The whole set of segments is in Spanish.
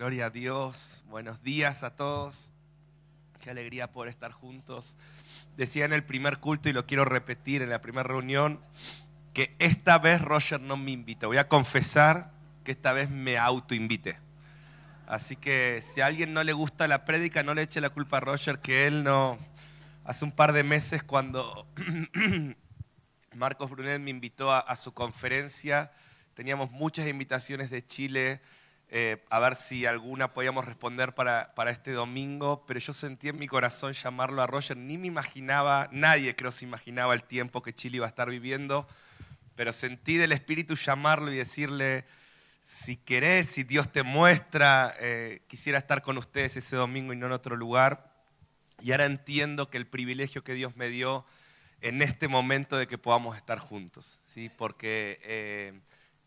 Gloria a Dios. Buenos días a todos. Qué alegría poder estar juntos. Decía en el primer culto y lo quiero repetir en la primera reunión que esta vez Roger no me invitó. Voy a confesar que esta vez me autoinvité. Así que si a alguien no le gusta la prédica, no le eche la culpa a Roger, que él no... Hace un par de meses cuando Marcos Brunet me invitó a su conferencia, teníamos muchas invitaciones de Chile eh, a ver si alguna podíamos responder para, para, este domingo, pero yo sentí en mi corazón llamarlo a Roger, ni me imaginaba, nadie creo se imaginaba el tiempo que Chile iba a estar viviendo, pero sentí del Espíritu llamarlo y decirle, si querés, si Dios te muestra, eh, quisiera estar con ustedes ese domingo y no en otro lugar. Y ahora entiendo que el privilegio que Dios me dio en este momento de que podamos estar juntos, ¿sí? porque... Eh,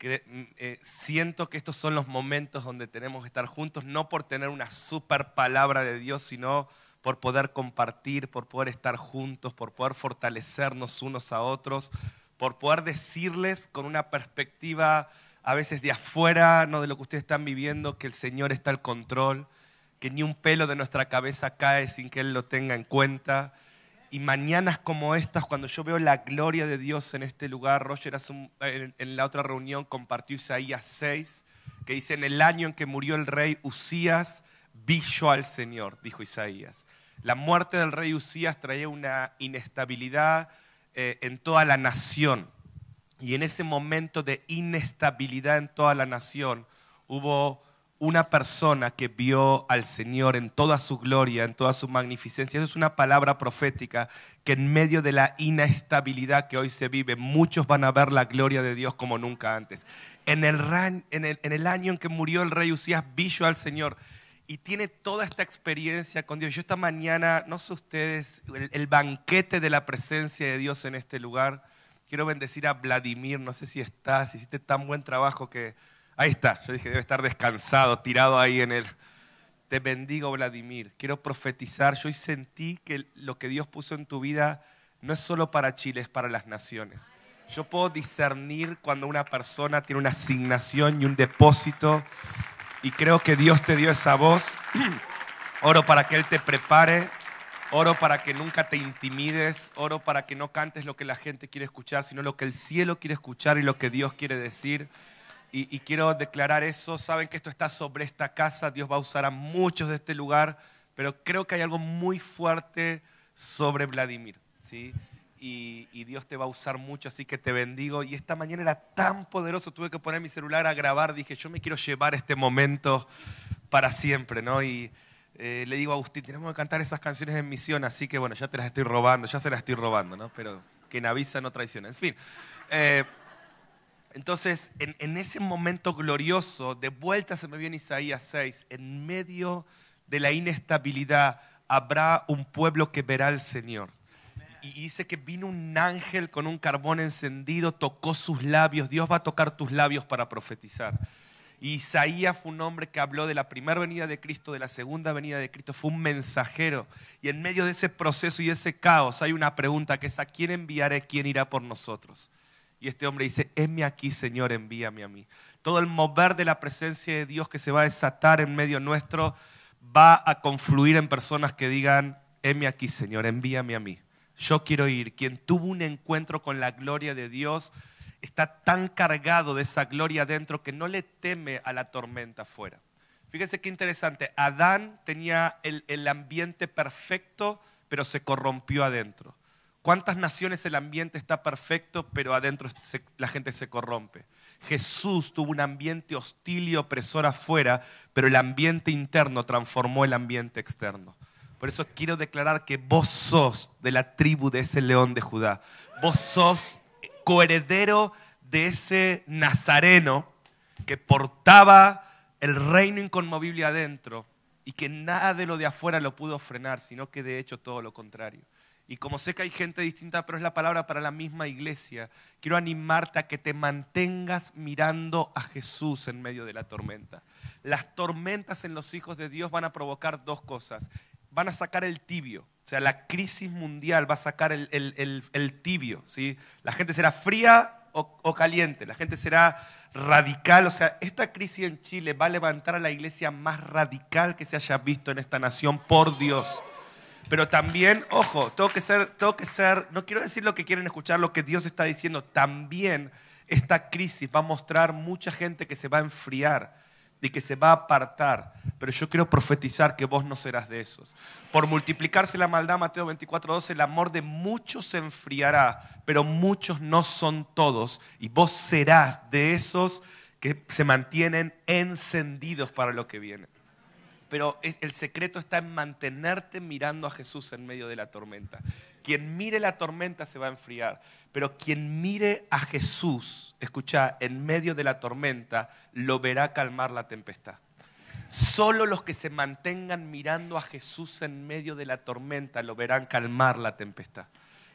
eh, siento que estos son los momentos donde tenemos que estar juntos, no por tener una super palabra de Dios, sino por poder compartir, por poder estar juntos, por poder fortalecernos unos a otros, por poder decirles con una perspectiva a veces de afuera, no de lo que ustedes están viviendo, que el Señor está al control, que ni un pelo de nuestra cabeza cae sin que Él lo tenga en cuenta y mañanas como estas, cuando yo veo la gloria de Dios en este lugar, Roger en la otra reunión compartió Isaías 6, que dice, en el año en que murió el rey Usías, vi yo al Señor, dijo Isaías. La muerte del rey Usías traía una inestabilidad eh, en toda la nación. Y en ese momento de inestabilidad en toda la nación hubo una persona que vio al Señor en toda su gloria, en toda su magnificencia. Eso es una palabra profética que en medio de la inestabilidad que hoy se vive, muchos van a ver la gloria de Dios como nunca antes. En el, en el, año en que murió el rey Usías, vi yo al Señor y tiene toda esta experiencia con Dios. Yo esta mañana, no sé ustedes, el, el banquete de la presencia de Dios en este lugar. Quiero bendecir a Vladimir, no sé si estás, hiciste tan buen trabajo que Ahí está, yo dije, debe estar descansado, tirado ahí en él. Te bendigo, Vladimir. Quiero profetizar. Yo hoy sentí que lo que Dios puso en tu vida no es solo para Chile, es para las naciones. Yo puedo discernir cuando una persona tiene una asignación y un depósito y creo que Dios te dio esa voz. Oro para que Él te prepare, oro para que nunca te intimides, oro para que no cantes lo que la gente quiere escuchar, sino lo que el cielo quiere escuchar y lo que Dios quiere decir y, quiero declarar eso. Saben que esto está sobre esta casa, Dios va a usar a muchos de este lugar, pero creo que hay algo muy fuerte sobre Vladimir, ¿sí? Y, Dios te va a usar mucho, así que te bendigo. Y esta mañana era tan poderoso, tuve que poner mi celular a grabar, dije, yo me quiero llevar este momento para siempre, ¿no? Y eh, le digo a Agustín, tenemos que cantar esas canciones en misión, así que bueno, ya te las estoy robando, ya se las estoy robando, ¿no? Pero quien avisa no traiciona. En fin. Eh, entonces, en, ese momento glorioso, de vuelta se me viene Isaías 6, en medio de la inestabilidad habrá un pueblo que verá al Señor. Y dice que vino un ángel con un carbón encendido, tocó sus labios, Dios va a tocar tus labios para profetizar. Isaías fue un hombre que habló de la primera venida de Cristo, de la segunda venida de Cristo, fue un mensajero. Y en medio de ese proceso y ese caos hay una pregunta que es, ¿a quién enviaré? ¿Quién irá por nosotros? Y este hombre dice, heme aquí, Señor, envíame a mí. Todo el mover de la presencia de Dios que se va a desatar en medio nuestro va a confluir en personas que digan, heme aquí, Señor, envíame a mí. Yo quiero ir. Quien tuvo un encuentro con la gloria de Dios está tan cargado de esa gloria dentro que no le teme a la tormenta afuera. Fíjense qué interesante. Adán tenía el, el ambiente perfecto, pero se corrompió adentro. ¿Cuántas naciones el ambiente está perfecto, pero adentro la gente se corrompe? Jesús tuvo un ambiente hostil y opresor afuera, pero el ambiente interno transformó el ambiente externo. Por eso quiero declarar que vos sos de la tribu de ese león de Judá. Vos sos coheredero de ese nazareno que portaba el reino inconmovible adentro y que nada de lo de afuera lo pudo frenar, sino que de hecho todo lo contrario. Y como sé que hay gente distinta, pero es la palabra para la misma iglesia, quiero animarte a que te mantengas mirando a Jesús en medio de la tormenta. Las tormentas en los hijos de Dios van a provocar dos cosas. Van a sacar el tibio, o sea, la crisis mundial va a sacar el, tibio. ¿sí? La gente será fría o, o caliente, la gente será radical. O sea, esta crisis en Chile va a levantar a la iglesia más radical que se haya visto en esta nación, por Dios. Pero también, ojo, tengo que ser, tengo que ser, no quiero decir lo que quieren escuchar, lo que Dios está diciendo, también esta crisis va a mostrar mucha gente que se va a enfriar y que se va a apartar. Pero yo quiero profetizar que vos no serás de esos. Por multiplicarse la maldad, Mateo 24, 12, el amor de muchos se enfriará, pero muchos no son todos. Y vos serás de esos que se mantienen encendidos para lo que viene pero el secreto está en mantenerte mirando a Jesús en medio de la tormenta. Quien mire la tormenta se va a enfriar, pero quien mire a Jesús, escucha, en medio de la tormenta, lo verá calmar la tempestad. Solo los que se mantengan mirando a Jesús en medio de la tormenta lo verán calmar la tempestad.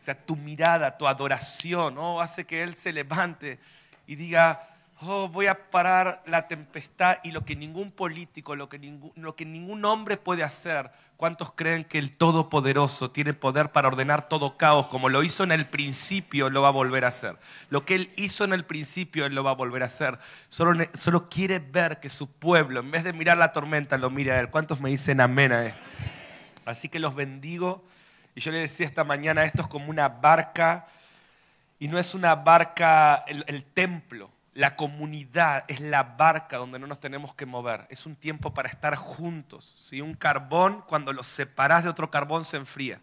O sea, tu mirada, tu adoración, oh, hace que Él se levante y diga, oh, voy a parar la tempestad y lo que ningún político, lo que ningún, hombre puede hacer. ¿Cuántos creen que el Todopoderoso tiene poder para ordenar todo caos? Como lo hizo en el principio, lo va a volver a hacer. Lo que Él hizo en el principio, Él lo va a volver a hacer. Solo, quiere ver que su pueblo, en vez de mirar la tormenta, lo mire a Él. ¿Cuántos me dicen amén a esto? Así que los bendigo. Y yo le decía esta mañana, esto es como una barca. Y no es una barca, el templo la comunidad es la barca donde no nos tenemos que mover. Es un tiempo para estar juntos. Si un carbón, cuando lo separas de otro carbón, se enfría,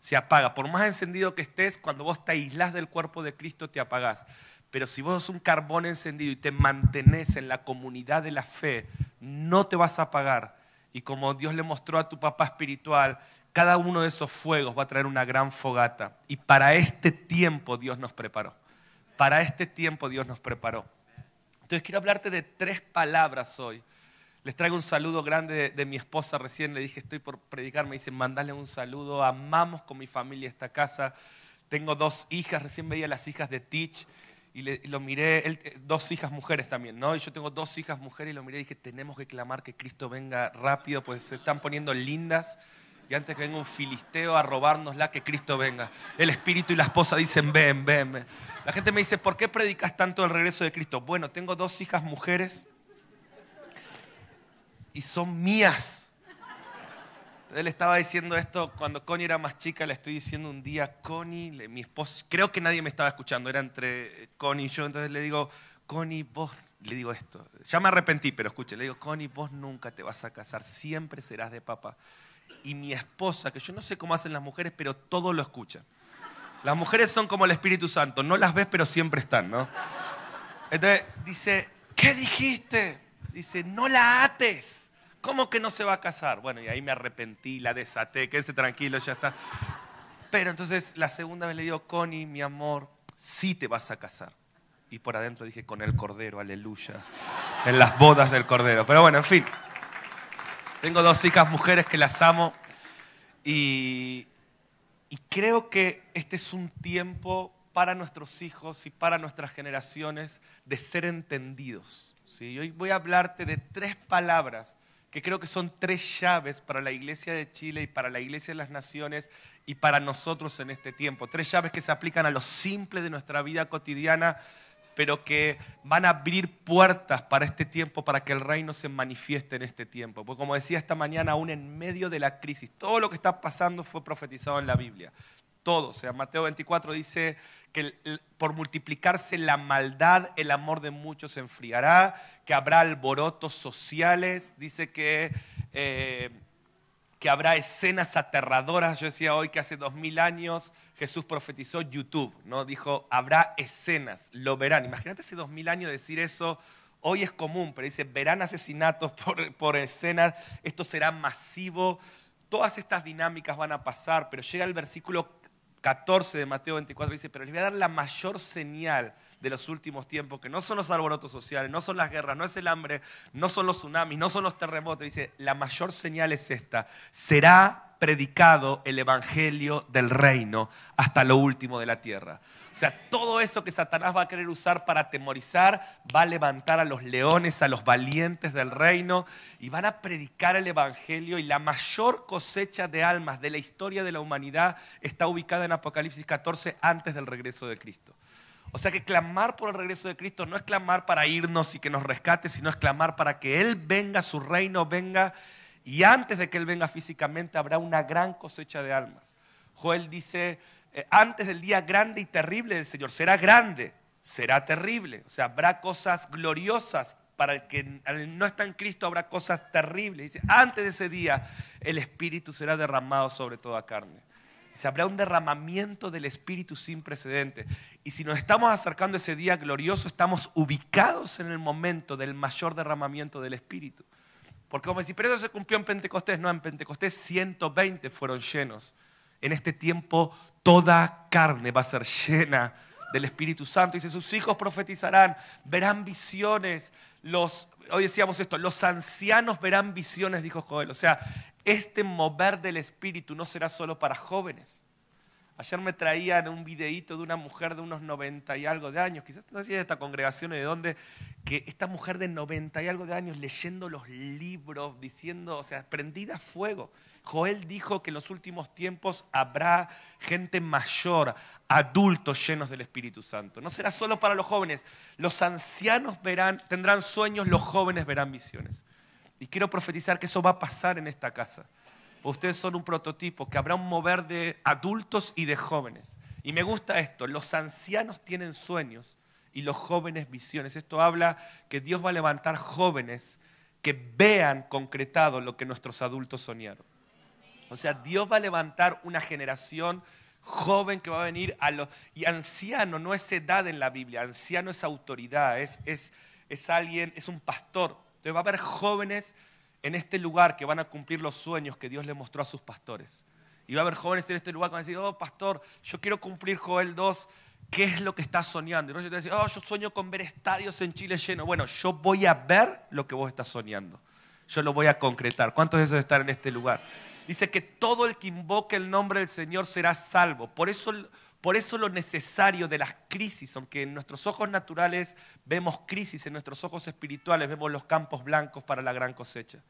se apaga. Por más encendido que estés, cuando vos te aislás del cuerpo de Cristo, te apagás. Pero si vos sos un carbón encendido y te mantenés en la comunidad de la fe, no te vas a apagar. Y como Dios le mostró a tu papá espiritual, cada uno de esos fuegos va a traer una gran fogata. Y para este tiempo Dios nos preparó. Para este tiempo Dios nos preparó. Entonces quiero hablarte de tres palabras hoy. Les traigo un saludo grande de, mi esposa. Recién le dije, estoy por predicar. Me dicen, mandale un saludo. Amamos con mi familia esta casa. Tengo dos hijas. Recién veía las hijas de Teach y, lo miré. Eh, dos hijas mujeres también, ¿no? Y yo tengo dos hijas mujeres y lo miré y dije, tenemos que clamar que Cristo venga rápido, pues se están poniendo lindas. Y antes que venga un filisteo a robárnosla, que Cristo venga. El espíritu y la esposa dicen, ven, ven, ven. La gente me dice, ¿por qué predicas tanto el regreso de Cristo? Bueno, tengo dos hijas mujeres y son mías. Él estaba diciendo esto cuando Connie era más chica, le estoy diciendo un día, Connie, mi esposa, creo que nadie me estaba escuchando, era entre Connie y yo, entonces le digo, Connie, vos, le digo esto, ya me arrepentí, pero escuche, le digo, Connie, vos nunca te vas a casar, siempre serás de papá. Y mi esposa, que yo no sé cómo hacen las mujeres, pero todo lo escucha. Las mujeres son como el Espíritu Santo, no las ves pero siempre están, ¿no? Entonces dice, ¿qué dijiste? Dice, no la ates. ¿Cómo que no se va a casar? Bueno, y ahí me arrepentí, la desaté, quédese tranquilo, ya está. Pero entonces la segunda vez le digo, Connie, mi amor, sí te vas a casar. Y por adentro dije, con el Cordero, aleluya. En las bodas del Cordero. Pero bueno, en fin. Tengo dos hijas mujeres que las amo. Y, creo que este es un tiempo para nuestros hijos y para nuestras generaciones de ser entendidos. ¿sí? Hoy voy a hablarte de tres palabras que creo que son tres llaves para la iglesia de Chile y para la iglesia de las naciones y para nosotros en este tiempo. Tres llaves que se aplican a lo simple de nuestra vida cotidiana, pero que van a abrir puertas para este tiempo, para que el reino se manifieste en este tiempo. Porque como decía esta mañana, aún en medio de la crisis, todo lo que está pasando fue profetizado en la Biblia. Todo. O sea, Mateo 24 dice que por multiplicarse la maldad, el amor de muchos se enfriará, que habrá alborotos sociales, dice que... Eh, que habrá escenas aterradoras. Yo decía hoy que hace dos mil años Jesús profetizó YouTube, ¿no? Dijo, habrá escenas, lo verán. Imagínate hace dos mil años decir eso, hoy es común, pero dice, verán asesinatos por, por escenas, esto será masivo, todas estas dinámicas van a pasar, pero llega el versículo 14 de Mateo 24, dice, pero les voy a dar la mayor señal de los últimos tiempos, que no son los alborotos sociales, no son las guerras, no es el hambre, no son los tsunamis, no son los terremotos. Dice, la mayor señal es esta, será predicado el Evangelio del reino hasta lo último de la tierra. O sea, todo eso que Satanás va a querer usar para atemorizar, va a levantar a los leones, a los valientes del reino, y van a predicar el Evangelio. Y la mayor cosecha de almas de la historia de la humanidad está ubicada en Apocalipsis 14 antes del regreso de Cristo. O sea que clamar por el regreso de Cristo no es clamar para irnos y que nos rescate, sino es clamar para que Él venga, su reino venga, y antes de que Él venga físicamente habrá una gran cosecha de almas. Joel dice, eh, antes del día grande y terrible del Señor, será grande, será terrible. O sea, habrá cosas gloriosas. Para el que no está en Cristo habrá cosas terribles. Dice, antes de ese día el Espíritu será derramado sobre toda carne. Se habrá un derramamiento del Espíritu sin precedente. Y si nos estamos acercando a ese día glorioso, estamos ubicados en el momento del mayor derramamiento del Espíritu. Porque como si pero eso se cumplió en Pentecostés, no, en Pentecostés 120 fueron llenos. En este tiempo toda carne va a ser llena del Espíritu Santo. Dice, sus hijos profetizarán, verán visiones. Los, hoy decíamos esto, los ancianos verán visiones, dijo Joel. O sea, este mover del Espíritu no será solo para jóvenes. Ayer me traían un videíto de una mujer de unos 90 y algo de años, quizás no sé si de esta congregación o de dónde, que esta mujer de 90 y algo de años leyendo los libros, diciendo, o sea, prendida a fuego. Joel dijo que en los últimos tiempos habrá gente mayor, adultos llenos del Espíritu Santo. No será solo para los jóvenes. Los ancianos verán, tendrán sueños, los jóvenes verán visiones. Y quiero profetizar que eso va a pasar en esta casa. Ustedes son un prototipo, que habrá un mover de adultos y de jóvenes. Y me gusta esto, los ancianos tienen sueños y los jóvenes visiones. Esto habla que Dios va a levantar jóvenes que vean concretado lo que nuestros adultos soñaron. O sea, Dios va a levantar una generación joven que va a venir a los... Y anciano no es edad en la Biblia, anciano es autoridad, es, es, es alguien, es un pastor. Entonces va a haber jóvenes en este lugar que van a cumplir los sueños que Dios le mostró a sus pastores. Y va a haber jóvenes en este lugar que van a decir, oh pastor, yo quiero cumplir Joel 2, ¿qué es lo que estás soñando? Y yo te decir, oh, yo sueño con ver estadios en Chile llenos. Bueno, yo voy a ver lo que vos estás soñando. Yo lo voy a concretar. ¿Cuántos de esos están en este lugar? Dice que todo el que invoque el nombre del Señor será salvo. Por eso, por eso lo necesario de las crisis, aunque en nuestros ojos naturales vemos crisis, en nuestros ojos espirituales vemos los campos blancos para la gran cosecha.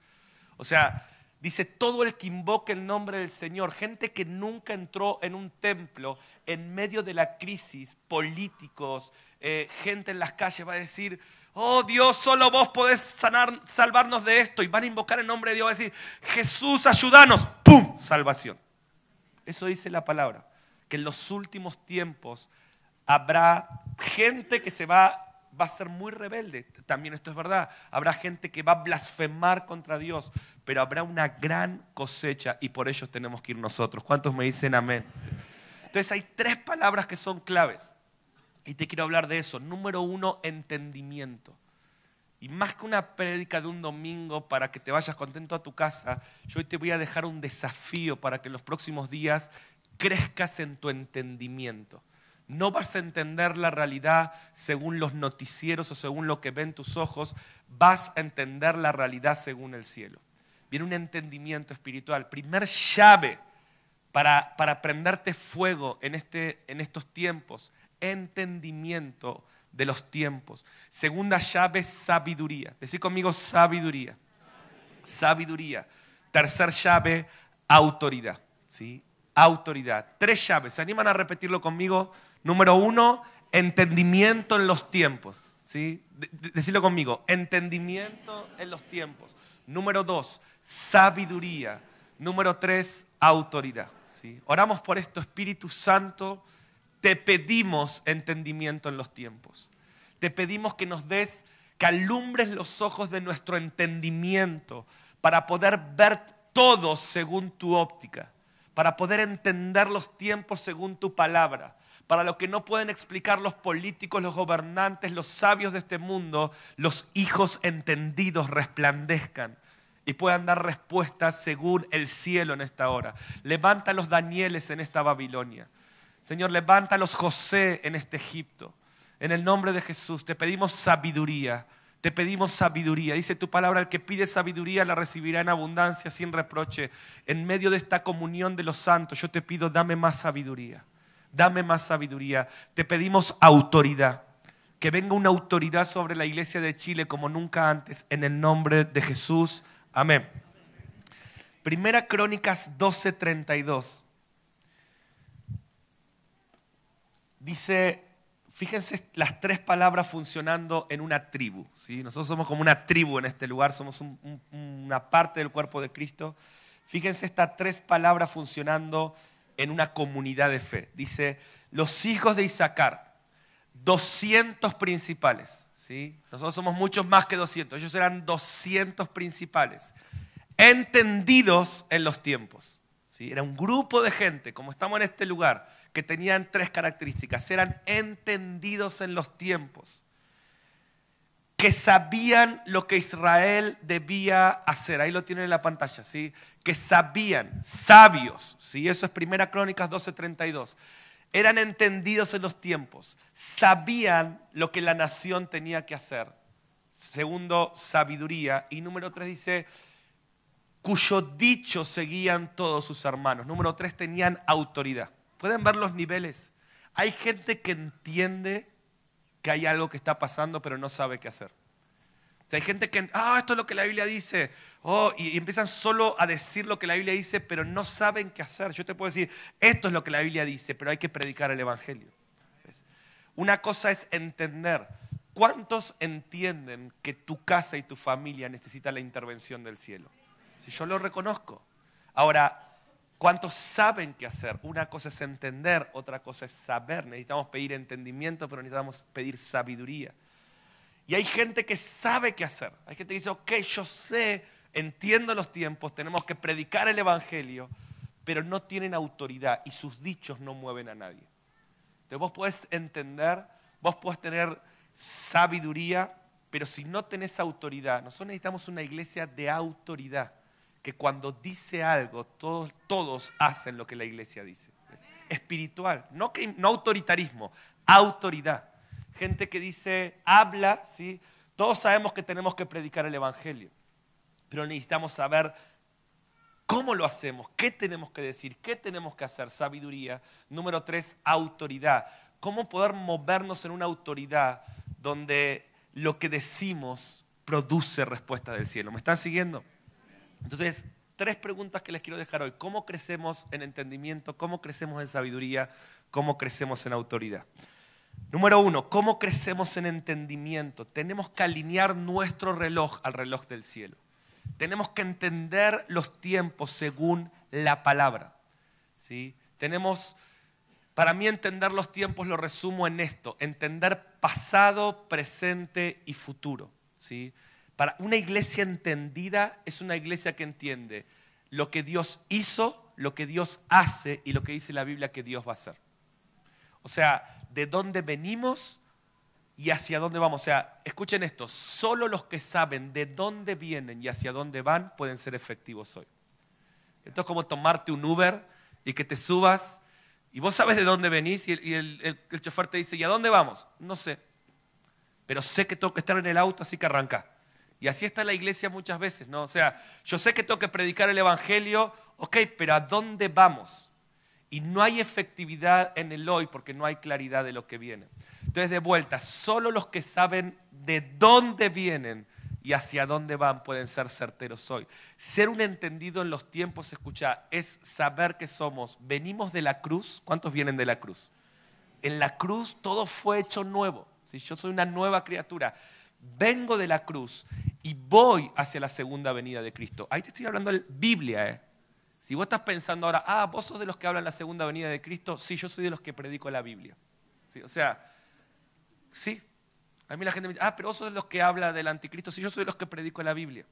O sea, dice todo el que invoque el nombre del Señor, gente que nunca entró en un templo en medio de la crisis, políticos, eh, gente en las calles va a decir, oh Dios, solo vos podés sanar, salvarnos de esto. Y van a invocar el nombre de Dios, va a decir, Jesús, ayúdanos. ¡Pum! Salvación. Eso dice la palabra, que en los últimos tiempos habrá gente que se va, va a ser muy rebelde. También esto es verdad. Habrá gente que va a blasfemar contra Dios, pero habrá una gran cosecha y por ellos tenemos que ir nosotros. ¿Cuántos me dicen amén? Entonces hay tres palabras que son claves. Y te quiero hablar de eso. Número uno, entendimiento. Y más que una prédica de un domingo para que te vayas contento a tu casa, yo hoy te voy a dejar un desafío para que en los próximos días crezcas en tu entendimiento. No vas a entender la realidad según los noticieros o según lo que ven tus ojos, vas a entender la realidad según el cielo. Viene un entendimiento espiritual. Primer llave para, para prenderte fuego en, este, en estos tiempos entendimiento de los tiempos. Segunda llave, sabiduría. Decir conmigo sabiduría. Sabiduría. Tercer llave, autoridad. ¿sí? Autoridad. Tres llaves. ¿Se animan a repetirlo conmigo? Número uno, entendimiento en los tiempos. ¿sí? Decirlo conmigo. Entendimiento en los tiempos. Número dos, sabiduría. Número tres, autoridad. ¿sí? Oramos por esto, Espíritu Santo te pedimos entendimiento en los tiempos. Te pedimos que nos des, que alumbres los ojos de nuestro entendimiento para poder ver todo según tu óptica, para poder entender los tiempos según tu palabra, para lo que no pueden explicar los políticos, los gobernantes, los sabios de este mundo, los hijos entendidos resplandezcan y puedan dar respuestas según el cielo en esta hora. Levanta los Danieles en esta Babilonia. Señor, levanta a los José en este Egipto. En el nombre de Jesús te pedimos sabiduría. Te pedimos sabiduría. Dice tu palabra, el que pide sabiduría la recibirá en abundancia, sin reproche. En medio de esta comunión de los santos, yo te pido, dame más sabiduría. Dame más sabiduría. Te pedimos autoridad. Que venga una autoridad sobre la iglesia de Chile como nunca antes. En el nombre de Jesús. Amén. Primera Crónicas 12:32. Dice, Fíjense las tres palabras funcionando en una tribu. ¿sí? Nosotros somos como una tribu en este lugar, somos una parte del cuerpo de Cristo. Fíjense estas tres palabras funcionando en una comunidad de fe. Dice, los hijos de Isaacar, 200 principales. ¿sí? Nosotros somos muchos más que 200, ellos eran 200 principales, entendidos en los tiempos. ¿sí? Era un grupo de gente, como estamos en este lugar, que tenían tres características. Eran entendidos en los tiempos, que sabían lo que Israel debía hacer. Ahí lo tienen en la pantalla, ¿sí? Que sabían, sabios, ¿sí? Eso es Primera Crónicas 12:32. Eran entendidos en los tiempos, sabían lo que la nación tenía que hacer. Segundo, sabiduría. Y número tres dice, cuyo dicho seguían todos sus hermanos. Número tres, tenían autoridad. ¿Pueden ver los niveles? Hay gente que entiende que hay algo que está pasando, pero no sabe qué hacer. Hay gente que, ah, esto es lo que la Biblia dice. Oh, y, empiezan solo a decir lo que la Biblia dice, pero no saben qué hacer. Yo te puedo decir, esto es lo que la Biblia dice, pero hay que predicar el Evangelio. Una cosa es entender. ¿Cuántos entienden que tu casa y tu familia necesitan la intervención del cielo? Si yo lo reconozco. Ahora, ¿Cuántos saben qué hacer? Una cosa es entender, otra cosa es saber. Necesitamos pedir entendimiento, pero necesitamos pedir sabiduría. Y hay gente que sabe qué hacer. Hay gente que dice, ok, yo sé, entiendo los tiempos, tenemos que predicar el Evangelio, pero no tienen autoridad y sus dichos no mueven a nadie. Entonces vos podés entender, vos podés tener sabiduría, pero si no tenés autoridad, nosotros necesitamos una iglesia de autoridad que cuando dice algo, todos, todos hacen lo que la iglesia dice. espiritual, no, que, no autoritarismo, autoridad. Gente que dice, habla, ¿sí? Todos sabemos que tenemos que predicar el Evangelio, pero necesitamos saber cómo lo hacemos, qué tenemos que decir, qué tenemos que hacer. Sabiduría. Número tres, autoridad. Cómo poder movernos en una autoridad donde lo que decimos produce respuesta del cielo. ¿Me están siguiendo? Entonces, tres preguntas que les quiero dejar hoy. ¿Cómo crecemos en entendimiento? ¿Cómo crecemos en sabiduría? ¿Cómo crecemos en autoridad? Número uno, ¿cómo crecemos en entendimiento? Tenemos que alinear nuestro reloj al reloj del cielo. Tenemos que entender los tiempos según la palabra. ¿sí? Tenemos, para mí entender los tiempos lo resumo en esto, entender pasado, presente y futuro. ¿sí? Para una iglesia entendida es una iglesia que entiende lo que Dios hizo, lo que Dios hace y lo que dice la Biblia que Dios va a hacer. O sea, de dónde venimos y hacia dónde vamos. O sea, escuchen esto, solo los que saben de dónde vienen y hacia dónde van pueden ser efectivos hoy. Esto es como tomarte un Uber y que te subas y vos sabes de dónde venís y el, el chofer te dice, ¿y a dónde vamos? No sé, pero sé que tengo que estar en el auto, así que arranca. Y así está la iglesia muchas veces, ¿no? O sea, yo sé que tengo que predicar el Evangelio, ok, pero ¿a dónde vamos? Y no hay efectividad en el hoy porque no hay claridad de lo que viene. Entonces, de vuelta, solo los que saben de dónde vienen y hacia dónde van pueden ser certeros hoy. Ser un entendido en los tiempos, escucha, es saber que somos, venimos de la cruz. ¿Cuántos vienen de la cruz? En la cruz todo fue hecho nuevo. Si Yo soy una nueva criatura. Vengo de la cruz y voy hacia la segunda venida de Cristo. Ahí te estoy hablando de Biblia. ¿eh? Si vos estás pensando ahora, ah, vos sos de los que hablan la segunda venida de Cristo, sí, yo soy de los que predico la Biblia. ¿Sí? O sea, sí. A mí la gente me dice, ah, pero vos sos de los que habla del anticristo, sí, yo soy de los que predico la Biblia.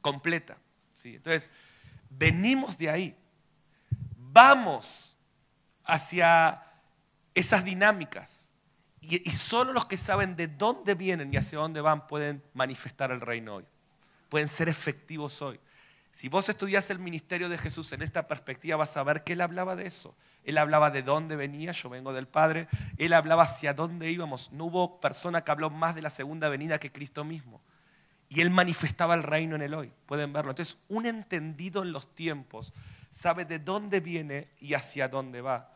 Completa. ¿Sí? Entonces, venimos de ahí. Vamos hacia esas dinámicas y, solo los que saben de dónde vienen y hacia dónde van pueden manifestar el reino hoy. Pueden ser efectivos hoy. Si vos estudias el ministerio de Jesús en esta perspectiva, vas a ver que Él hablaba de eso. Él hablaba de dónde venía, yo vengo del Padre. Él hablaba hacia dónde íbamos. No hubo persona que habló más de la segunda venida que Cristo mismo. Y Él manifestaba el reino en el hoy. Pueden verlo. Entonces, un entendido en los tiempos sabe de dónde viene y hacia dónde va.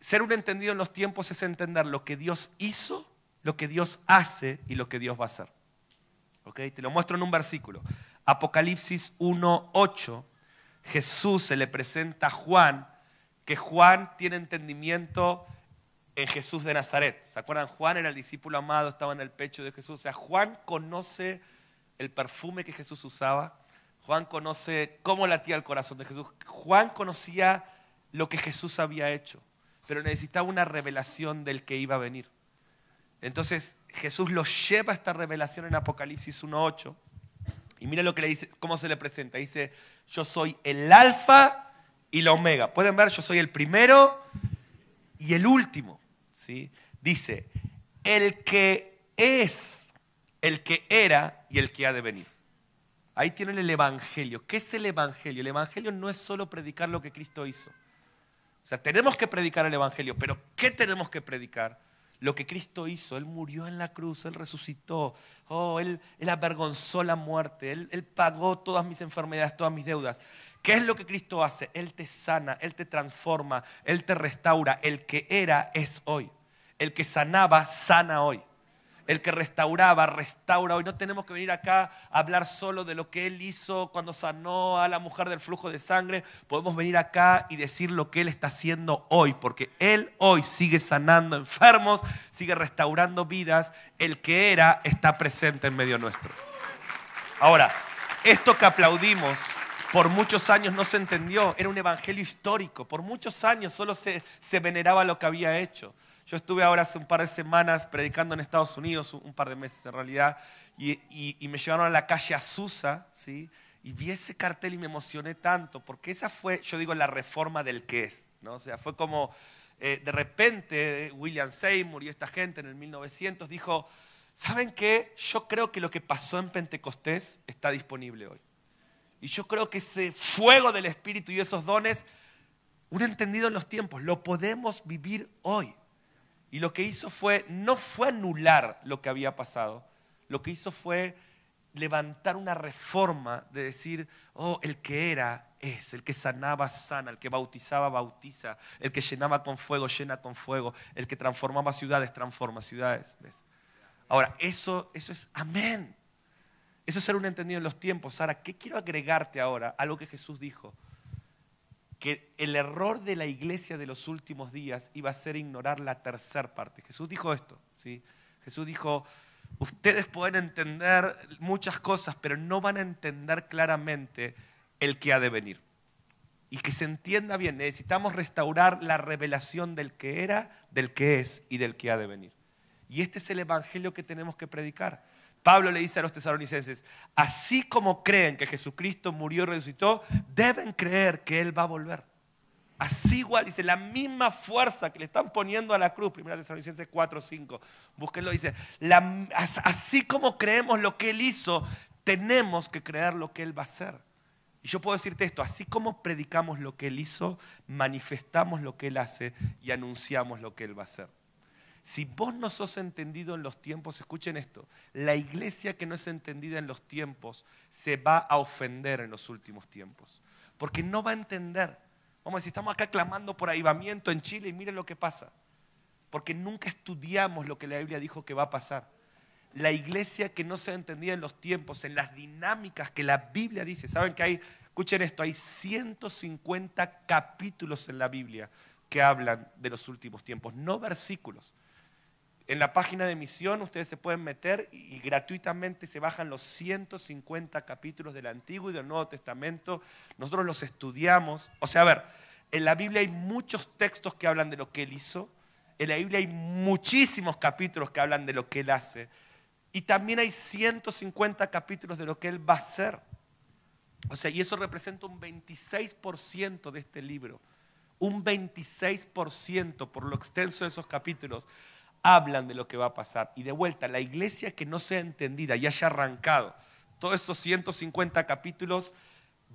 Ser un entendido en los tiempos es entender lo que Dios hizo, lo que Dios hace y lo que Dios va a hacer. Te lo muestro en un versículo. Apocalipsis 1.8. Jesús se le presenta a Juan, que Juan tiene entendimiento en Jesús de Nazaret. ¿Se acuerdan? Juan era el discípulo amado, estaba en el pecho de Jesús. O sea, Juan conoce el perfume que Jesús usaba. Juan conoce cómo latía el corazón de Jesús. Juan conocía lo que Jesús había hecho, pero necesitaba una revelación del que iba a venir. Entonces Jesús lo lleva a esta revelación en Apocalipsis 1.8. Y mira lo que le dice, cómo se le presenta. Dice, yo soy el alfa y la omega. Pueden ver, yo soy el primero y el último. ¿sí? Dice, el que es, el que era y el que ha de venir. Ahí tienen el Evangelio. ¿Qué es el Evangelio? El Evangelio no es solo predicar lo que Cristo hizo. O sea, tenemos que predicar el Evangelio, pero ¿qué tenemos que predicar? Lo que Cristo hizo. Él murió en la cruz, Él resucitó, oh, Él, él avergonzó la muerte, él, él pagó todas mis enfermedades, todas mis deudas. ¿Qué es lo que Cristo hace? Él te sana, Él te transforma, Él te restaura. El que era es hoy. El que sanaba, sana hoy. El que restauraba, restaura hoy. No tenemos que venir acá a hablar solo de lo que Él hizo cuando sanó a la mujer del flujo de sangre. Podemos venir acá y decir lo que Él está haciendo hoy, porque Él hoy sigue sanando enfermos, sigue restaurando vidas. El que era está presente en medio nuestro. Ahora, esto que aplaudimos por muchos años no se entendió, era un evangelio histórico, por muchos años solo se, veneraba lo que había hecho. Yo estuve ahora hace un par de semanas predicando en Estados Unidos, un par de meses en realidad, y, me llevaron a la calle Azusa, ¿sí? y vi ese cartel y me emocioné tanto, porque esa fue, yo digo, la reforma del que es. ¿no? O sea, fue como, eh, de repente, William Seymour y esta gente en el 1900 dijo, ¿saben qué? Yo creo que lo que pasó en Pentecostés está disponible hoy. Y yo creo que ese fuego del Espíritu y esos dones, un entendido en los tiempos, lo podemos vivir hoy. Y lo que hizo fue, no fue anular lo que había pasado, lo que hizo fue levantar una reforma de decir, oh, el que era es, el que sanaba sana, el que bautizaba bautiza, el que llenaba con fuego llena con fuego, el que transformaba ciudades transforma ciudades. Ahora, eso, eso es amén. Eso es ser un entendido en los tiempos. Sara, ¿qué quiero agregarte ahora a lo que Jesús dijo? Que el error de la iglesia de los últimos días iba a ser ignorar la tercera parte. Jesús dijo esto, ¿sí? Jesús dijo, ustedes pueden entender muchas cosas, pero no van a entender claramente el que ha de venir. Y que se entienda bien, necesitamos restaurar la revelación del que era, del que es y del que ha de venir. Y este es el evangelio que tenemos que predicar. Pablo le dice a los tesalonicenses, así como creen que Jesucristo murió y resucitó, deben creer que Él va a volver. Así igual, dice, la misma fuerza que le están poniendo a la cruz, 1 Tesalonicenses 4, 5, búsquenlo, dice, así como creemos lo que Él hizo, tenemos que creer lo que Él va a hacer. Y yo puedo decirte esto, así como predicamos lo que Él hizo, manifestamos lo que Él hace y anunciamos lo que Él va a hacer. Si vos no sos entendido en los tiempos, escuchen esto, la iglesia que no es entendida en los tiempos se va a ofender en los últimos tiempos, porque no va a entender. Vamos a decir, estamos acá clamando por avivamiento en Chile y miren lo que pasa, porque nunca estudiamos lo que la Biblia dijo que va a pasar. La iglesia que no se ha entendido en los tiempos, en las dinámicas que la Biblia dice, saben que hay, escuchen esto, hay 150 capítulos en la Biblia que hablan de los últimos tiempos, no versículos. En la página de misión ustedes se pueden meter y gratuitamente se bajan los 150 capítulos del Antiguo y del Nuevo Testamento. Nosotros los estudiamos. O sea, a ver, en la Biblia hay muchos textos que hablan de lo que Él hizo. En la Biblia hay muchísimos capítulos que hablan de lo que Él hace. Y también hay 150 capítulos de lo que Él va a hacer. O sea, y eso representa un 26% de este libro. Un 26% por lo extenso de esos capítulos hablan de lo que va a pasar. Y de vuelta, la iglesia que no sea entendida y haya arrancado todos esos 150 capítulos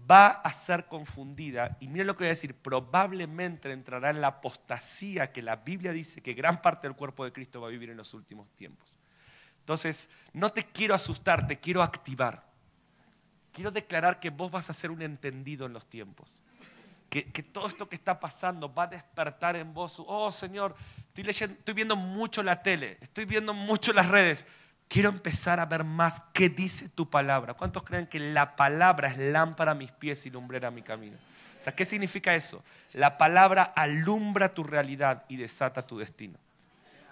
va a ser confundida. Y miren lo que voy a decir, probablemente entrará en la apostasía que la Biblia dice que gran parte del cuerpo de Cristo va a vivir en los últimos tiempos. Entonces, no te quiero asustar, te quiero activar. Quiero declarar que vos vas a ser un entendido en los tiempos que, todo esto que está pasando va a despertar en vos, oh Señor, estoy, leyendo, estoy viendo mucho la tele, estoy viendo mucho las redes, quiero empezar a ver más qué dice tu palabra. ¿Cuántos creen que la palabra es lámpara a mis pies y lumbrera a mi camino? O sea, ¿qué significa eso? La palabra alumbra tu realidad y desata tu destino.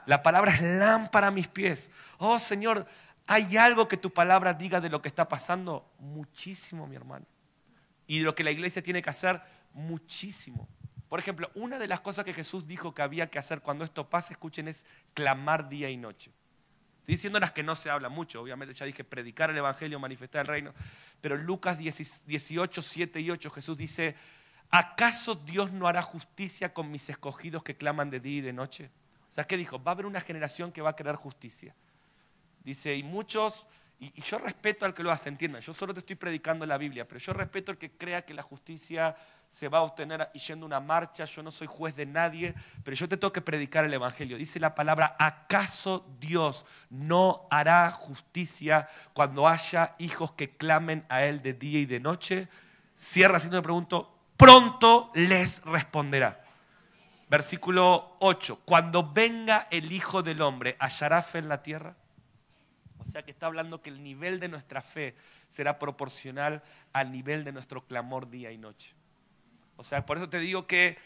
La palabra es lámpara a mis pies. Oh Señor, ¿hay algo que tu palabra diga de lo que está pasando? Muchísimo, mi hermano. Y de lo que la iglesia tiene que hacer, muchísimo. Por ejemplo, una de las cosas que Jesús dijo que había que hacer cuando esto pase, escuchen, es clamar día y noche. Estoy diciendo las que no se habla mucho, obviamente ya dije predicar el Evangelio, manifestar el reino, pero Lucas 18, 7 y 8 Jesús dice, ¿acaso Dios no hará justicia con mis escogidos que claman de día y de noche? O sea, ¿qué dijo? Va a haber una generación que va a querer justicia. Dice, y muchos, y, yo respeto al que lo hace, entiendan, yo solo te estoy predicando la Biblia, pero yo respeto al que crea que la justicia se va a obtener yendo una marcha, yo no soy juez de nadie, pero yo te tengo que predicar el Evangelio. Dice la palabra, ¿acaso Dios no hará justicia cuando haya hijos que clamen a Él de día y de noche? Cierra haciendo me pregunto, pronto les responderá. Versículo 8, cuando venga el Hijo del Hombre, ¿hallará fe en la tierra? O sea que está hablando que el nivel de nuestra fe será proporcional al nivel de nuestro clamor día y noche. O sea, por eso te digo que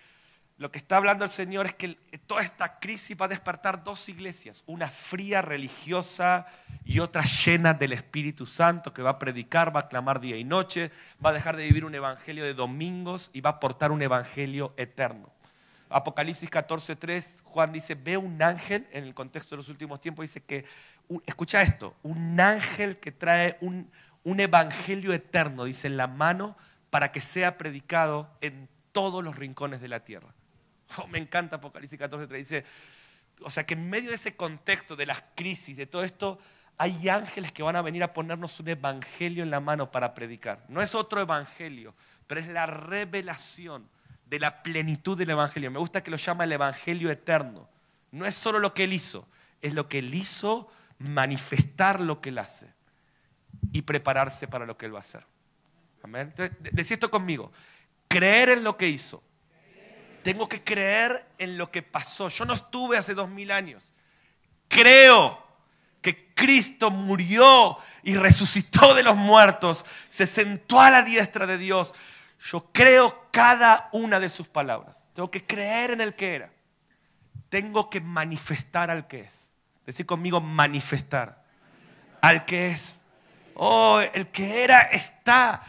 lo que está hablando el Señor es que toda esta crisis va a despertar dos iglesias, una fría religiosa y otra llena del Espíritu Santo que va a predicar, va a clamar día y noche, va a dejar de vivir un evangelio de domingos y va a aportar un evangelio eterno. Apocalipsis 14:3, Juan dice, ve un ángel, en el contexto de los últimos tiempos, dice que, escucha esto, un ángel que trae un, un evangelio eterno, dice, en la mano para que sea predicado en todos los rincones de la tierra. Oh, me encanta Apocalipsis 14, dice, o sea que en medio de ese contexto de las crisis, de todo esto, hay ángeles que van a venir a ponernos un evangelio en la mano para predicar. No es otro evangelio, pero es la revelación de la plenitud del evangelio. Me gusta que lo llama el evangelio eterno. No es solo lo que él hizo, es lo que él hizo, manifestar lo que él hace y prepararse para lo que él va a hacer. Amén. Entonces, esto conmigo. Creer en lo que hizo. Tengo que creer en lo que pasó. Yo no estuve hace dos mil años. Creo que Cristo murió y resucitó de los muertos. Se sentó a la diestra de Dios. Yo creo cada una de sus palabras. Tengo que creer en el que era. Tengo que manifestar al que es. Decir conmigo, manifestar. Al que es. Oh, el que era está.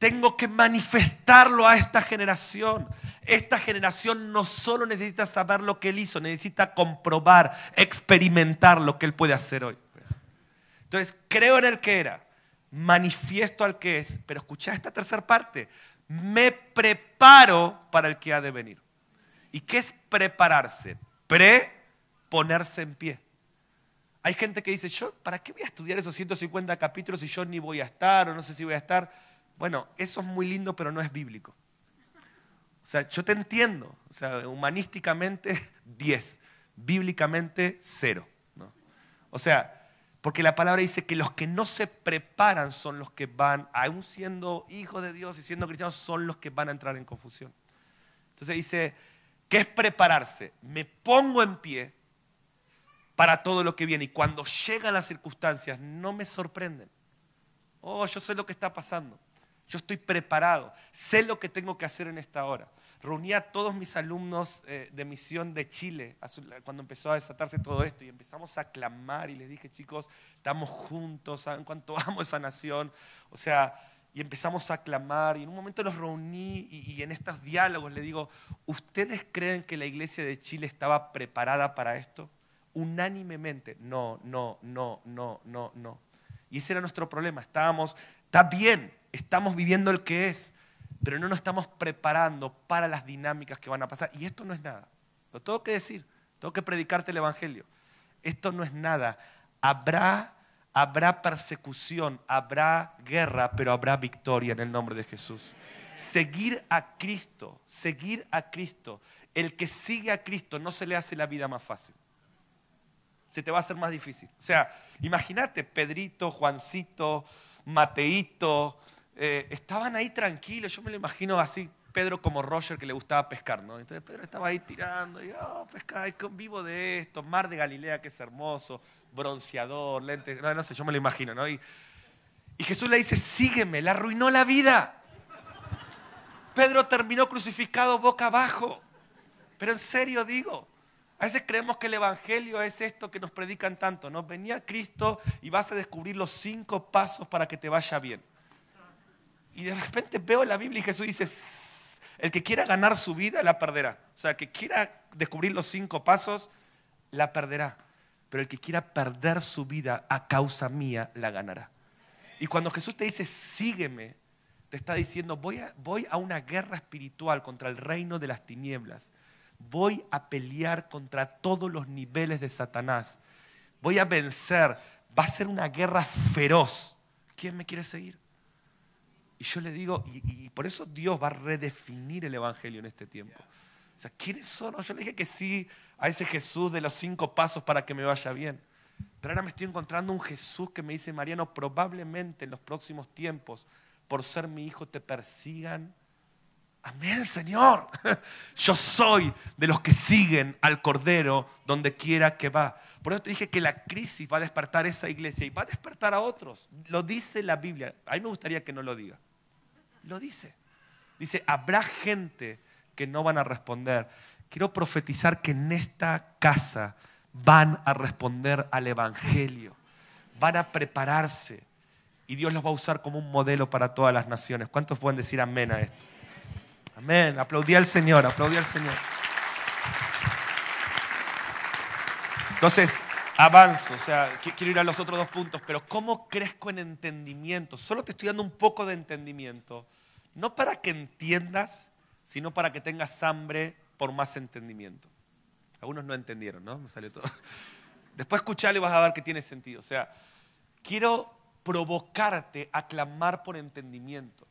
Tengo que manifestarlo a esta generación. Esta generación no solo necesita saber lo que Él hizo, necesita comprobar, experimentar lo que Él puede hacer hoy. Pues. Entonces, creo en el que era, manifiesto al que es, pero escucha esta tercera parte, me preparo para el que ha de venir. ¿Y qué es prepararse? Pre, ponerse en pie. Hay gente que dice, yo, ¿para qué voy a estudiar esos 150 capítulos si yo ni voy a estar o no sé si voy a estar? Bueno, eso es muy lindo, pero no es bíblico. O sea, yo te entiendo. O sea, humanísticamente 10, bíblicamente 0. O sea, porque la palabra dice que los que no se preparan son los que van, aún siendo hijos de Dios y siendo cristianos, son los que van a entrar en confusión. Entonces dice, ¿qué es prepararse? Me pongo en pie para todo lo que viene y cuando llegan las circunstancias no me sorprenden. Oh, yo sé lo que está pasando. Yo estoy preparado, sé lo que tengo que hacer en esta hora. Reuní a todos mis alumnos eh, de misión de Chile cuando empezó a desatarse todo esto y empezamos a clamar y les dije, chicos, estamos juntos, ¿saben cuánto amo esa nación? O sea, y empezamos a clamar y en un momento los reuní y, y en estos diálogos le digo, ¿ustedes creen que la iglesia de Chile estaba preparada para esto? Unánimemente, no, no, no, no, no, no. Y ese era nuestro problema, estábamos, está bien, estamos viviendo el que es, pero no nos estamos preparando para las dinámicas que van a pasar. Y esto no es nada. Lo tengo que decir, tengo que predicarte el Evangelio. Esto no es nada. Habrá, habrá persecución, habrá guerra, pero habrá victoria en el nombre de Jesús. Seguir a Cristo, seguir a Cristo. El que sigue a Cristo no se le hace la vida más fácil. Se te va a hacer más difícil. O sea, imagínate Pedrito, Juancito, Mateito, eh, estaban ahí tranquilos, yo me lo imagino así, Pedro como Roger que le gustaba pescar, ¿no? Entonces Pedro estaba ahí tirando, y oh, pescar, vivo de esto, mar de Galilea que es hermoso, bronceador, lentes, no, no sé, yo me lo imagino, ¿no? Y, y Jesús le dice, sígueme, le arruinó la vida. Pedro terminó crucificado boca abajo, pero en serio digo, A veces creemos que el Evangelio es esto que nos predican tanto, ¿no? Venía Cristo y vas a descubrir los cinco pasos para que te vaya bien. Y de repente veo la Biblia y Jesús dice, el que quiera ganar su vida la perderá. O sea, el que quiera descubrir los cinco pasos, la perderá. Pero el que quiera perder su vida a causa mía, la ganará. Y cuando Jesús te dice, sígueme, te está diciendo, voy a, voy a una guerra espiritual contra el reino de las tinieblas voy a pelear contra todos los niveles de Satanás. Voy a vencer. Va a ser una guerra feroz. ¿Quién me quiere seguir? Y yo le digo, y, por eso Dios va a redefinir el Evangelio en este tiempo. O sea, ¿quiénes son? Yo le dije que sí a ese Jesús de los cinco pasos para que me vaya bien. Pero ahora me estoy encontrando un Jesús que me dice, Mariano, probablemente en los próximos tiempos, por ser mi hijo, te persigan Amén, Señor. Yo soy de los que siguen al Cordero donde quiera que va. Por eso te dije que la crisis va a despertar esa iglesia y va a despertar a otros. Lo dice la Biblia. A mí me gustaría que no lo diga. Lo dice. Dice, habrá gente que no van a responder. Quiero profetizar que en esta casa van a responder al Evangelio. Van a prepararse. Y Dios los va a usar como un modelo para todas las naciones. ¿Cuántos pueden decir amén a esto? Amén. Aplaudí al Señor, aplaudí al Señor. Entonces, avanzo, o sea, quiero ir a los otros dos puntos, pero ¿cómo crezco en entendimiento? Solo te estoy dando un poco de entendimiento, no para que entiendas, sino para que tengas hambre por más entendimiento. Algunos no entendieron, ¿no? Me salió todo. Después escuchalo y vas a ver que tiene sentido. O sea, quiero provocarte a clamar por entendimiento.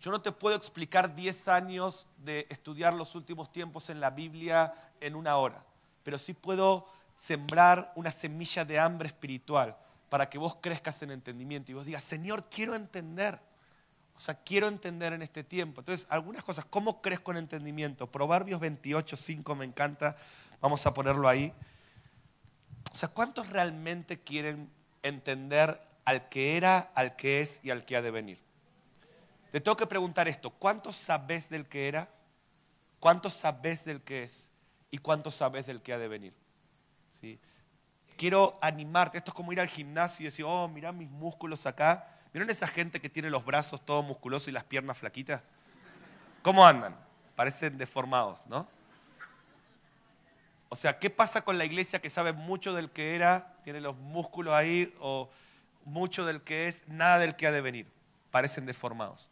Yo no te puedo explicar 10 años de estudiar los últimos tiempos en la Biblia en una hora, pero sí puedo sembrar una semilla de hambre espiritual para que vos crezcas en entendimiento y vos digas, Señor, quiero entender. O sea, quiero entender en este tiempo. Entonces, algunas cosas, ¿cómo crezco en entendimiento? Proverbios 28, 5 me encanta. Vamos a ponerlo ahí. O sea, ¿cuántos realmente quieren entender al que era, al que es y al que ha de venir? Te tengo que preguntar esto, ¿cuánto sabes del que era? ¿Cuánto sabes del que es? ¿Y cuánto sabes del que ha de venir? Quiero animarte, esto es como ir al gimnasio y decir, oh, mira mis músculos acá. ¿Vieron esa gente que tiene los brazos todos musculosos y las piernas flaquitas? ¿Cómo andan? Parecen deformados, ¿no? O sea, ¿qué pasa con la iglesia que sabe mucho del que era, tiene los músculos ahí, o mucho del que es, nada del que ha de venir? Parecen deformados.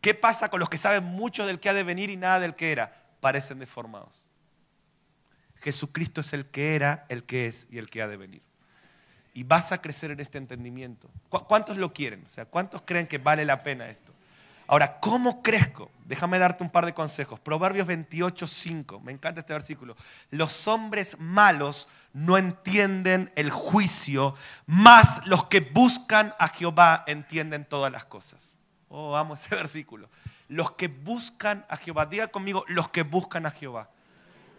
¿Qué pasa con los que saben mucho del que ha de venir y nada del que era? Parecen deformados. Jesucristo es el que era, el que es y el que ha de venir. Y vas a crecer en este entendimiento. ¿Cuántos lo quieren? O sea, ¿cuántos creen que vale la pena esto? Ahora, ¿cómo crezco? Déjame darte un par de consejos. Proverbios 28, 5. Me encanta este versículo. Los hombres malos no entienden el juicio, más los que buscan a Jehová entienden todas las cosas. Oh, amo ese versículo. Los que buscan a Jehová. Diga conmigo, los que buscan a Jehová.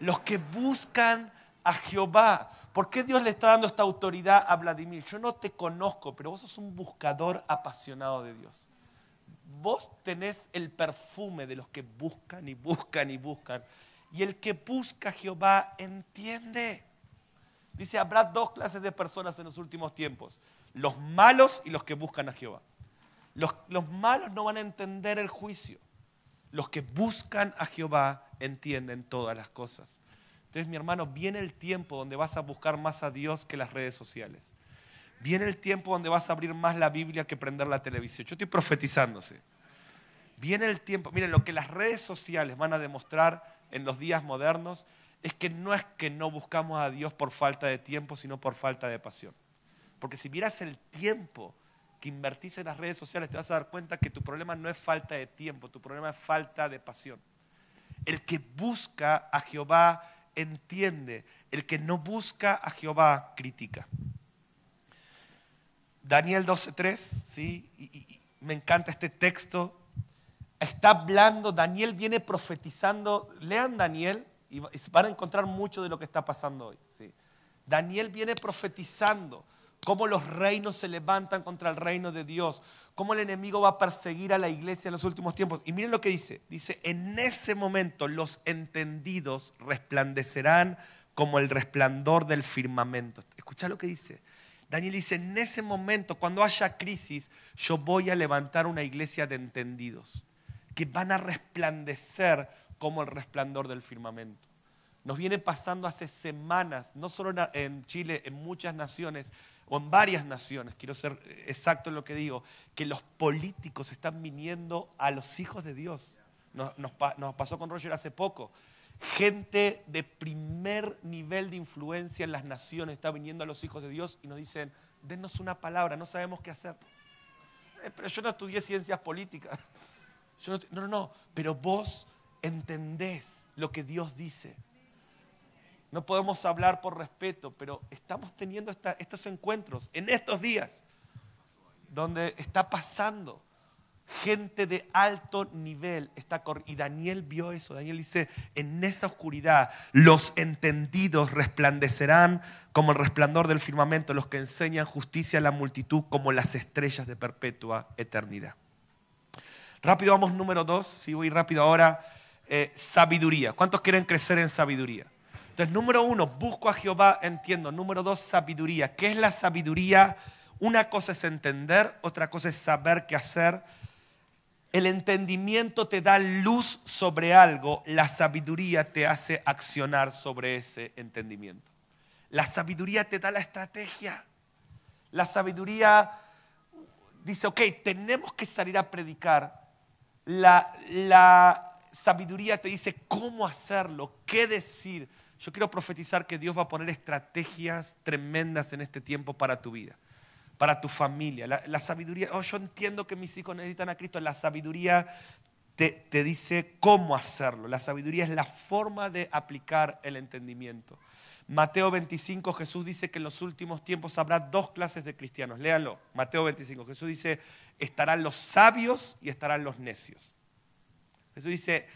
Los que buscan a Jehová. ¿Por qué Dios le está dando esta autoridad a Vladimir? Yo no te conozco, pero vos sos un buscador apasionado de Dios. Vos tenés el perfume de los que buscan y buscan y buscan. Y el que busca a Jehová entiende. Dice, habrá dos clases de personas en los últimos tiempos. Los malos y los que buscan a Jehová. Los, malos no van a entender el juicio. Los que buscan a Jehová entienden todas las cosas. Entonces, mi hermano, viene el tiempo donde vas a buscar más a Dios que las redes sociales. Viene el tiempo donde vas a abrir más la Biblia que prender la televisión. Yo estoy profetizándose. Viene el tiempo, miren, lo que las redes sociales van a demostrar en los días modernos es que no es que no buscamos a Dios por falta de tiempo, sino por falta de pasión. Porque si vieras el tiempo que invertís en las redes sociales, te vas a dar cuenta que tu problema no es falta de tiempo, tu problema es falta de pasión. El que busca a Jehová entiende, el que no busca a Jehová critica. Daniel 12.3, ¿sí? Me encanta este texto. Está hablando, Daniel viene profetizando. Lean Daniel y van a encontrar mucho de lo que está pasando hoy. ¿sí? Daniel viene profetizando cómo los reinos se levantan contra el reino de Dios, cómo el enemigo va a perseguir a la iglesia en los últimos tiempos. Y miren lo que dice, dice, en ese momento los entendidos resplandecerán como el resplandor del firmamento. Escucha lo que dice. Daniel dice, en ese momento, cuando haya crisis, yo voy a levantar una iglesia de entendidos, que van a resplandecer como el resplandor del firmamento. Nos viene pasando hace semanas, no solo en Chile, en muchas naciones, o en varias naciones, quiero ser exacto en lo que digo, que los políticos están viniendo a los hijos de Dios. Nos, pasó con Roger hace poco gente de primer nivel de influencia en las naciones está viniendo a los hijos de Dios y nos dicen, denos una palabra, no sabemos qué hacer. Eh, pero yo no estudié ciencias políticas. no, no, no, pero vos entendés lo que Dios dice. No podemos hablar por respeto, pero estamos teniendo estos encuentros en estos días donde está pasando gente de alto nivel está y Daniel vio eso. Daniel dice, en esa oscuridad los entendidos resplandecerán como el resplandor del firmamento, los que enseñan justicia a la multitud como las estrellas de perpetua eternidad. Rápido vamos número dos, si voy rápido ahora, eh, sabiduría. ¿Cuántos quieren crecer en sabiduría? Entonces, número uno, busco a Jehová, entiendo. Número dos, sabiduría. ¿Qué es la sabiduría? Una cosa es entender, otra cosa es saber qué hacer el entendimiento te da luz sobre algo, la sabiduría te hace accionar sobre ese entendimiento. La sabiduría te da la estrategia. La sabiduría dice, ok, tenemos que salir a predicar. La, la sabiduría te dice cómo hacerlo, qué decir. Yo quiero profetizar que Dios va a poner estrategias tremendas en este tiempo para tu vida para tu familia. La, sabiduría, oh, yo entiendo que mis hijos necesitan a Cristo. La sabiduría te, te, dice cómo hacerlo. La sabiduría es la forma de aplicar el entendimiento. Mateo 25, Jesús dice que en los últimos tiempos habrá dos clases de cristianos. Léanlo. Mateo 25. Jesús dice, estarán los sabios y estarán los necios. Jesús dice,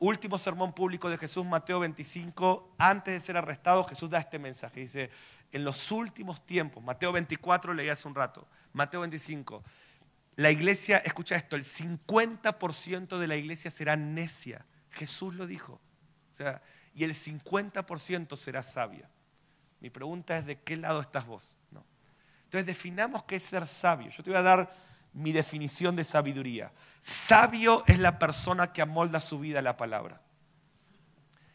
último sermón público de Jesús, Mateo 25, antes de ser arrestado, Jesús da este mensaje. Dice, en los últimos tiempos, Mateo 24 leí hace un rato, Mateo 25, la iglesia, escucha esto, el 50% de la iglesia será necia. Jesús lo dijo. O sea, y el 50% será sabia. Mi pregunta es, ¿de qué lado estás vos? No. Entonces definamos qué es ser sabio. Yo te voy a dar mi definición de sabiduría. Sabio es la persona que amolda su vida a la palabra.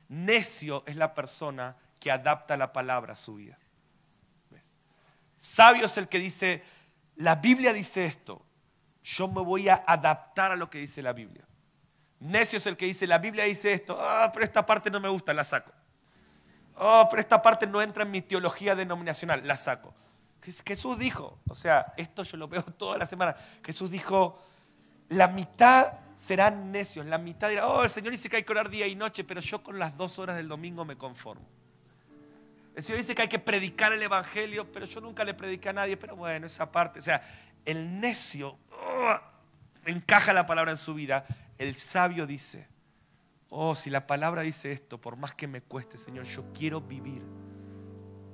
Necio es la persona que adapta la palabra a su vida. Sabio es el que dice, la Biblia dice esto, yo me voy a adaptar a lo que dice la Biblia. Necio es el que dice, la Biblia dice esto, ah, pero esta parte no me gusta, la saco. Oh, pero esta parte no entra en mi teología denominacional, la saco. Jesús dijo, o sea, esto yo lo veo toda la semana, Jesús dijo, la mitad serán necios, la mitad dirá, oh, el Señor dice que hay que orar día y noche, pero yo con las dos horas del domingo me conformo. El Señor dice que hay que predicar el Evangelio, pero yo nunca le prediqué a nadie, pero bueno, esa parte, o sea, el necio oh, encaja la palabra en su vida, el sabio dice, oh, si la palabra dice esto, por más que me cueste, Señor, yo quiero vivir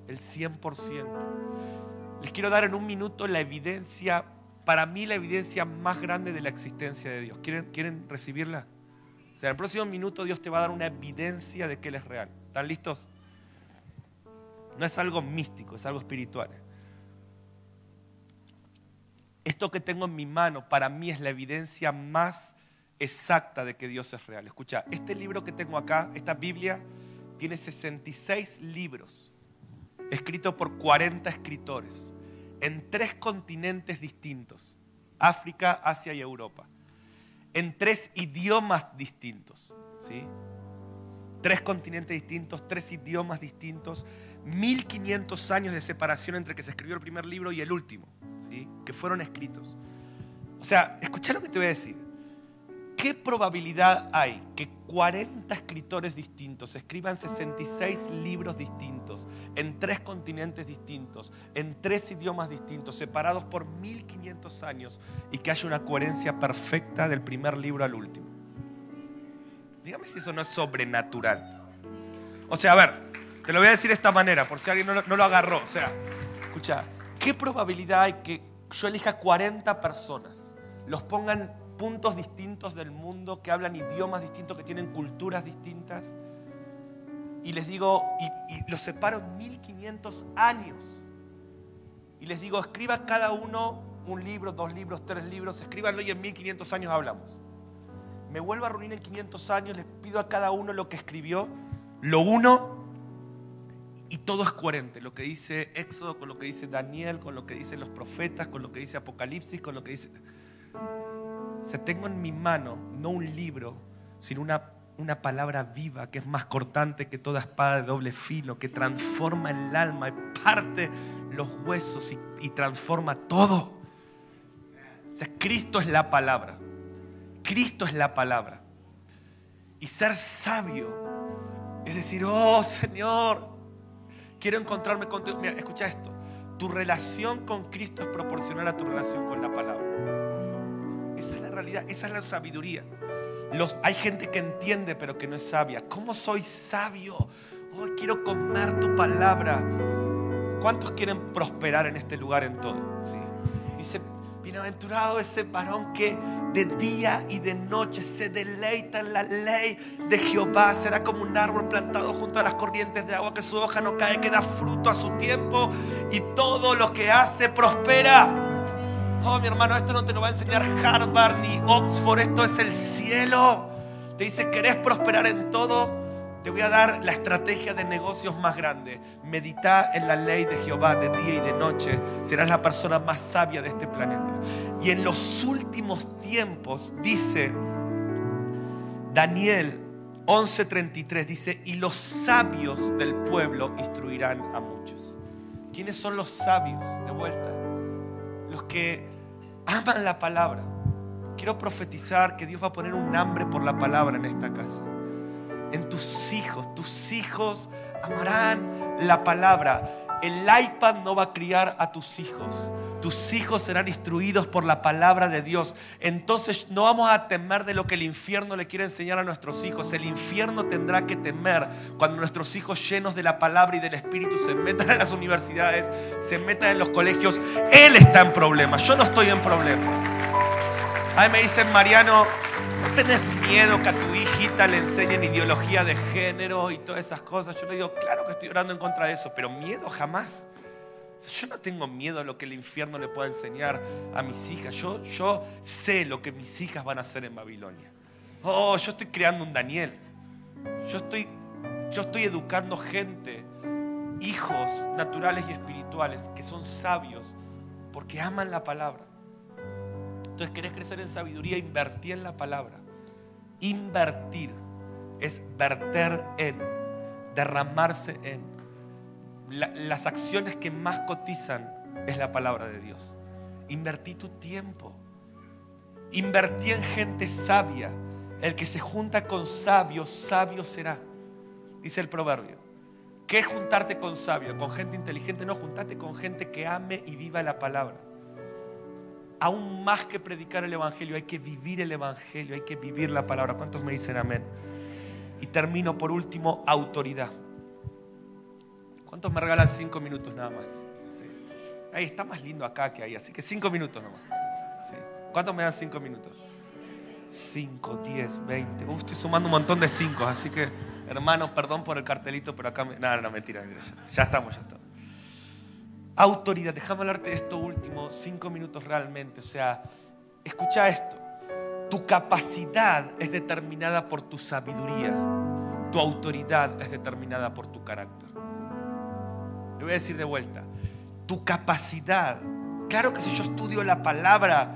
el 100%. Les quiero dar en un minuto la evidencia, para mí la evidencia más grande de la existencia de Dios. ¿Quieren, quieren recibirla? O sea, en el próximo minuto Dios te va a dar una evidencia de que Él es real. ¿Están listos? No es algo místico, es algo espiritual. Esto que tengo en mi mano para mí es la evidencia más exacta de que Dios es real. Escucha, este libro que tengo acá, esta Biblia, tiene 66 libros, escritos por 40 escritores, en tres continentes distintos, África, Asia y Europa, en tres idiomas distintos, ¿sí? Tres continentes distintos, tres idiomas distintos, 1500 años de separación entre que se escribió el primer libro y el último, ¿sí? que fueron escritos. O sea, escucha lo que te voy a decir. ¿Qué probabilidad hay que 40 escritores distintos escriban 66 libros distintos, en tres continentes distintos, en tres idiomas distintos, separados por 1500 años y que haya una coherencia perfecta del primer libro al último? Dígame si eso no es sobrenatural. O sea, a ver, te lo voy a decir de esta manera, por si alguien no, lo agarró. O sea, escucha, ¿qué probabilidad hay que yo elija 40 personas, los pongan puntos distintos del mundo, que hablan idiomas distintos, que tienen culturas distintas, y les digo, y, los separo en 1500 años. Y les digo, escriba cada uno un libro, dos libros, tres libros, escríbanlo y en 1500 años hablamos. Me vuelvo a reunir en 500 años, les pido a cada uno lo que escribió, lo uno y todo es coherente. Lo que dice Éxodo con lo que dice Daniel, con lo que dicen los profetas, con lo que dice Apocalipsis, con lo que dice... Se tengo en mi mano no un libro, sino una una palabra viva que es más cortante que toda espada de doble filo, que transforma el alma y parte los huesos y, transforma todo. O sea, Cristo es la palabra. Cristo es la palabra. Y ser sabio es decir, oh Señor, quiero encontrarme contigo. Mira, escucha esto. Tu relación con Cristo es proporcional a tu relación con la palabra. Esa es la sabiduría hay gente que entiende pero que no es sabia. ¿Cómo soy sabio? Hoy quiero comer tu palabra. ¿Cuántos quieren prosperar en este lugar en todo? ¿Sí? Dice, bienaventurado ese varón que de día y de noche se deleita en la ley de Jehová. Será como un árbol plantado junto a las corrientes de agua que su hoja no cae, que da fruto a su tiempo y todo lo que hace prospera. Oh, mi hermano, esto no te lo va a enseñar Harvard ni Oxford, esto es el cielo. Te dice, ¿querés prosperar en todo? Te voy a dar la estrategia de negocios más grande. Medita en la ley de Jehová de día y de noche. Serás la persona más sabia de este planeta. Y en los últimos tiempos, dice Daniel 11:33, dice, y los sabios del pueblo instruirán a muchos. ¿Quiénes son los sabios? De vuelta. Los que aman la palabra. Quiero profetizar que Dios va a poner un hambre por la palabra en esta casa. En tus hijos, tus hijos amarán la palabra. El iPad no va a criar a tus hijos. Tus hijos serán instruidos por la palabra de Dios. Entonces no vamos a temer de lo que el infierno le quiere enseñar a nuestros hijos. El infierno tendrá que temer cuando nuestros hijos llenos de la palabra y del Espíritu se metan en las universidades, se metan en los colegios. Él está en problemas. Yo no estoy en problemas. A mí me dicen, Mariano, ¿no tenés miedo que a tu hijita le enseñen ideología de género y todas esas cosas? Yo le digo, claro que estoy orando en contra de eso, pero miedo jamás. Yo no tengo miedo a lo que el infierno le pueda enseñar a mis hijas. Yo, yo sé lo que mis hijas van a hacer en Babilonia. Oh, yo estoy creando un Daniel. Yo estoy, yo estoy educando gente, hijos naturales y espirituales, que son sabios porque aman la palabra. Entonces, ¿querés crecer en sabiduría? Invertir en la palabra. Invertir es verter en, derramarse en las acciones que más cotizan es la palabra de Dios. Invertí tu tiempo. Invertí en gente sabia. El que se junta con sabios, sabio será. Dice el proverbio. ¿Qué es juntarte con sabio? Con gente inteligente. No, juntate con gente que ame y viva la palabra. Aún más que predicar el Evangelio, hay que vivir el Evangelio, hay que vivir la palabra. ¿Cuántos me dicen amén? Y termino por último, autoridad. ¿Cuántos me regalan cinco minutos nada más? Ahí está más lindo acá que ahí, así que cinco minutos nomás. ¿Cuántos me dan cinco minutos? Cinco, diez, veinte. Uh, estoy sumando un montón de cinco, así que, hermano, perdón por el cartelito, pero acá. Me... No, no, mentira, ya, ya estamos, ya estamos. Autoridad, déjame hablarte de esto último, cinco minutos realmente. O sea, escucha esto. Tu capacidad es determinada por tu sabiduría. Tu autoridad es determinada por tu carácter. Le voy a decir de vuelta, tu capacidad, claro que si yo estudio la palabra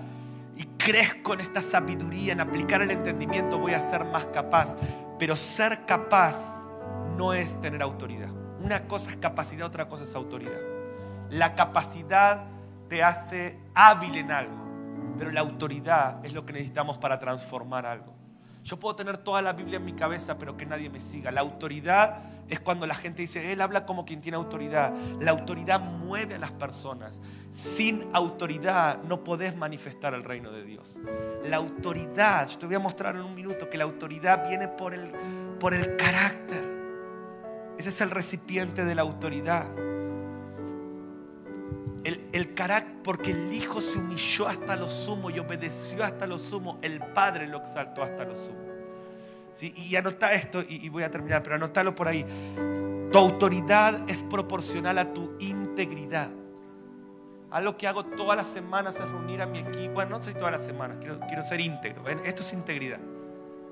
y crezco en esta sabiduría, en aplicar el entendimiento, voy a ser más capaz. Pero ser capaz no es tener autoridad. Una cosa es capacidad, otra cosa es autoridad. La capacidad te hace hábil en algo, pero la autoridad es lo que necesitamos para transformar algo. Yo puedo tener toda la Biblia en mi cabeza, pero que nadie me siga. La autoridad es cuando la gente dice, Él habla como quien tiene autoridad. La autoridad mueve a las personas. Sin autoridad no podés manifestar el reino de Dios. La autoridad, te voy a mostrar en un minuto que la autoridad viene por el, por el carácter. Ese es el recipiente de la autoridad. El, el carácter, porque el Hijo se humilló hasta lo sumo y obedeció hasta lo sumo, el Padre lo exaltó hasta lo sumo. ¿Sí? Y anota esto, y, voy a terminar, pero anótalo por ahí. Tu autoridad es proporcional a tu integridad. Algo que hago todas las semanas es reunir a mi equipo. Bueno, no soy todas las semanas, quiero, quiero ser íntegro. ¿ven? Esto es integridad.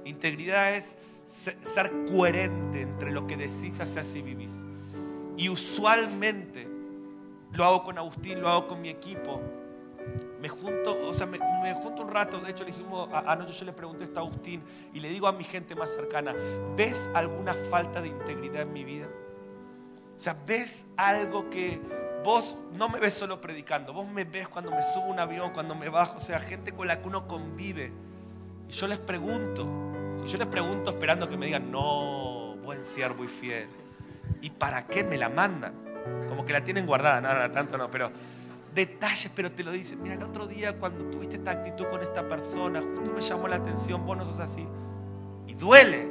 Integridad es ser coherente entre lo que decís, haces y vivís. Y usualmente lo hago con Agustín, lo hago con mi equipo. Me junto, o sea, me, me junto un rato, de hecho le hicimos, anoche yo le pregunté esto a Agustín y le digo a mi gente más cercana, ¿ves alguna falta de integridad en mi vida? O sea, ¿ves algo que vos no me ves solo predicando, vos me ves cuando me subo un avión, cuando me bajo, o sea, gente con la que uno convive. Y yo les pregunto, y yo les pregunto esperando que me digan, no, buen siervo y fiel. ¿Y para qué me la mandan? Como que la tienen guardada, nada, tanto no, pero detalles, pero te lo dicen. Mira, el otro día cuando tuviste esta actitud con esta persona, justo me llamó la atención, vos no sos así. Y duele,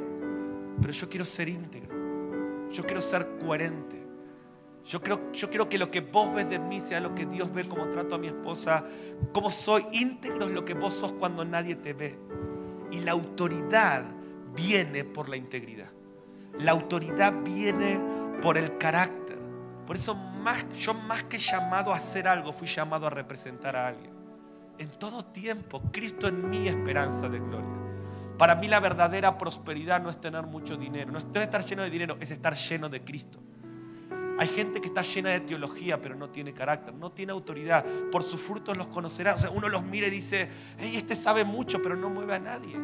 pero yo quiero ser íntegro, yo quiero ser coherente. Yo, creo, yo quiero que lo que vos ves de mí sea lo que Dios ve como trato a mi esposa, como soy íntegro es lo que vos sos cuando nadie te ve. Y la autoridad viene por la integridad. La autoridad viene por el carácter. Por eso yo más que llamado a hacer algo, fui llamado a representar a alguien. En todo tiempo, Cristo en mi esperanza de gloria. Para mí la verdadera prosperidad no es tener mucho dinero, no es estar lleno de dinero, es estar lleno de Cristo. Hay gente que está llena de teología, pero no tiene carácter, no tiene autoridad. Por sus frutos los conocerá. O sea, uno los mira y dice, hey, este sabe mucho, pero no mueve a nadie.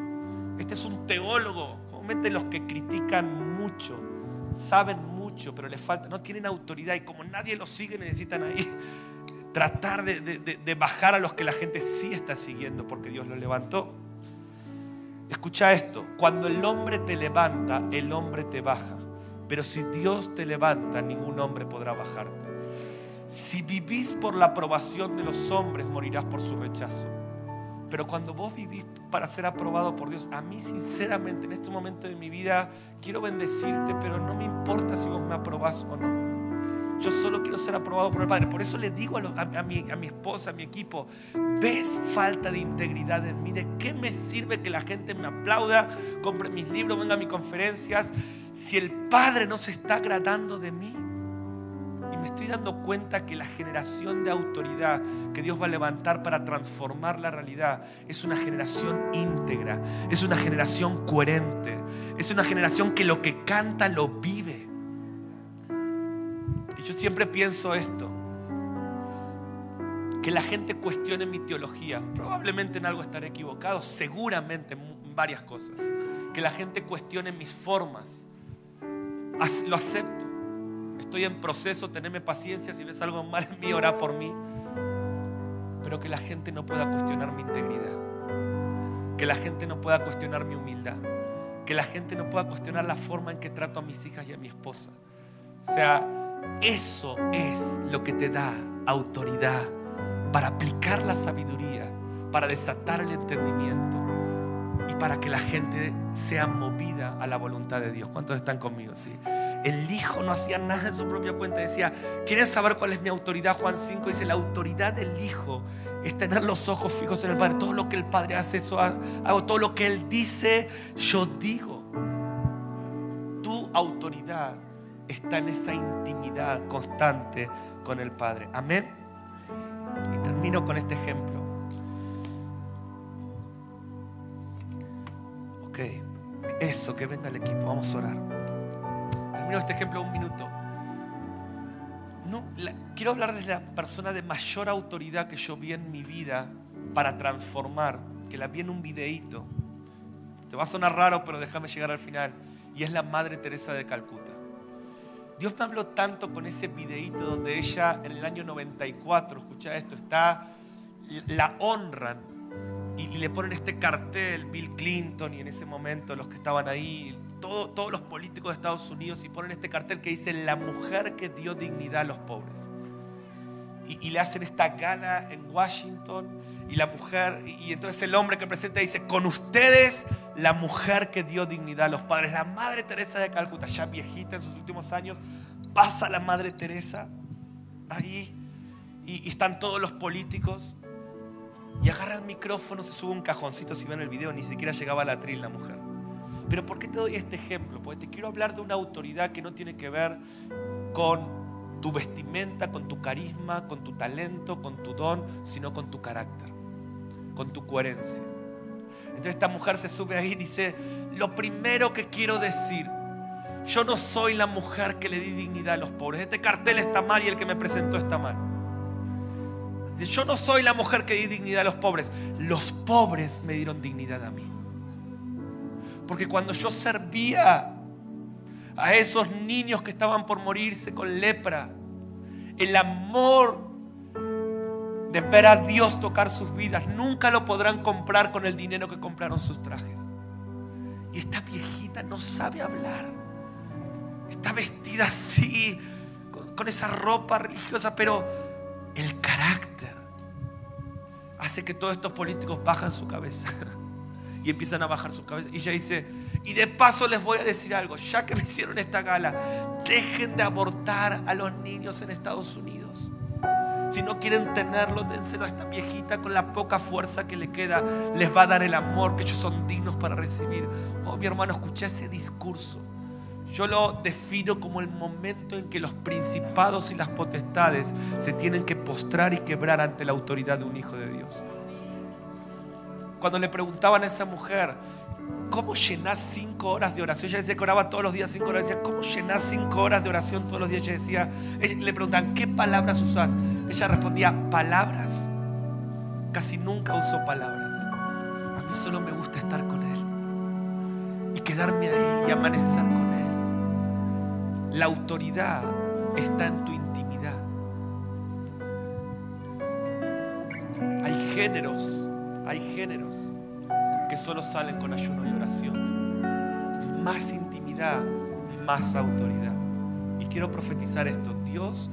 Este es un teólogo. Comúnmente los que critican mucho, saben mucho, pero les falta, no tienen autoridad. Y como nadie los sigue, necesitan ahí tratar de, de bajar a los que la gente sí está siguiendo, porque Dios los levantó. Escucha esto, cuando el hombre te levanta, el hombre te baja. Pero si Dios te levanta, ningún hombre podrá bajarte. Si vivís por la aprobación de los hombres, morirás por su rechazo. Pero cuando vos vivís para ser aprobado por Dios, a mí sinceramente en este momento de mi vida quiero bendecirte, pero no me importa si vos me aprobás o no. Yo solo quiero ser aprobado por el Padre. Por eso le digo a, mi, esposa, a mi equipo, ¿ves falta de integridad en mí? ¿De qué me sirve que la gente me aplauda, compre mis libros, venga a mis conferencias? si el Padre no se está agradando de mí? Me estoy dando cuenta que la generación de autoridad que Dios va a levantar para transformar la realidad es una generación íntegra, es una generación coherente, es una generación que lo que canta lo vive. Y yo siempre pienso esto, que la gente cuestione mi teología. Probablemente en algo estaré equivocado, seguramente en varias cosas. Que la gente cuestione mis formas lo acepto. Estoy en proceso, teneme paciencia. Si ves algo mal en mí, ora por mí. Pero que la gente no pueda cuestionar mi integridad. Que la gente no pueda cuestionar mi humildad. Que la gente no pueda cuestionar la forma en que trato a mis hijas y a mi esposa. O sea, eso es lo que te da autoridad para aplicar la sabiduría, para desatar el entendimiento y para que la gente sea movida a la voluntad de Dios. ¿Cuántos están conmigo? Sí. El hijo no hacía nada en su propia cuenta. Decía, ¿quieren saber cuál es mi autoridad? Juan 5 dice, la autoridad del hijo es tener los ojos fijos en el Padre. Todo lo que el Padre hace, eso hago. Todo lo que Él dice, yo digo. Tu autoridad está en esa intimidad constante con el Padre. Amén. Y termino con este ejemplo. Eso, que venga el equipo, vamos a orar. Termino este ejemplo un minuto. No, quiero hablar de la persona de mayor autoridad que yo vi en mi vida para transformar, que la vi en un videíto. Te va a sonar raro, pero déjame llegar al final. Y es la Madre Teresa de Calcuta. Dios me habló tanto con ese videíto donde ella en el año 94, escucha esto, está, la honran y, le ponen este cartel, Bill Clinton y en ese momento los que estaban ahí, todos los políticos de Estados Unidos, y ponen este cartel que dice la mujer que dio dignidad a los pobres. Y, le hacen esta gala en Washington y la mujer, y, entonces el hombre que presenta dice, con ustedes la mujer que dio dignidad a los padres, la Madre Teresa de Calcuta, ya viejita en sus últimos años, pasa la Madre Teresa ahí y están todos los políticos y agarra el micrófono, se sube un cajoncito, si ven el video, ni siquiera llegaba a la tril la mujer. Pero ¿por qué te doy este ejemplo? Porque te quiero hablar de una autoridad que no tiene que ver con tu vestimenta, con tu carisma, con tu talento, con tu don, sino con tu carácter, con tu coherencia. Entonces esta mujer se sube ahí y dice, lo primero que quiero decir, yo no soy la mujer que le di dignidad a los pobres. Este cartel está mal y el que me presentó está mal. Yo no soy la mujer que di dignidad a los pobres. Los pobres me dieron dignidad a mí. Porque cuando yo servía a esos niños que estaban por morirse con lepra, el amor de ver a Dios tocar sus vidas, nunca lo podrán comprar con el dinero que compraron sus trajes. Y esta viejita no sabe hablar. Está vestida así, con, esa ropa religiosa, pero el carácter hace que todos estos políticos bajan su cabeza y empiezan a bajar su cabeza. Y ella dice, y de paso les voy a decir algo, ya que me hicieron esta gala, dejen de abortar a los niños en Estados Unidos. Si no quieren tenerlo, dénselo a esta viejita con la poca fuerza que le queda. Les va a dar el amor que ellos son dignos para recibir. Oh, mi hermano, escuché ese discurso. Yo lo defino como el momento en que los principados y las potestades se tienen que postrar y quebrar ante la autoridad de un hijo de Dios. Cuando le preguntaban a esa mujer, ¿cómo llenás cinco horas de oración? Ella decía que oraba todos los días cinco horas. Decía, ¿cómo llenás cinco horas de oración todos los días? Ella decía, le preguntaban, ¿qué palabras usás? Ella respondía, palabras. Casi nunca uso palabras. A mí solo me gusta estar con Él. Y quedarme ahí y amanecer con Él. La autoridad está en tu intimidad. Hay géneros, hay géneros que solo salen con ayuno y oración. Más intimidad, más autoridad. Y quiero profetizar esto. Dios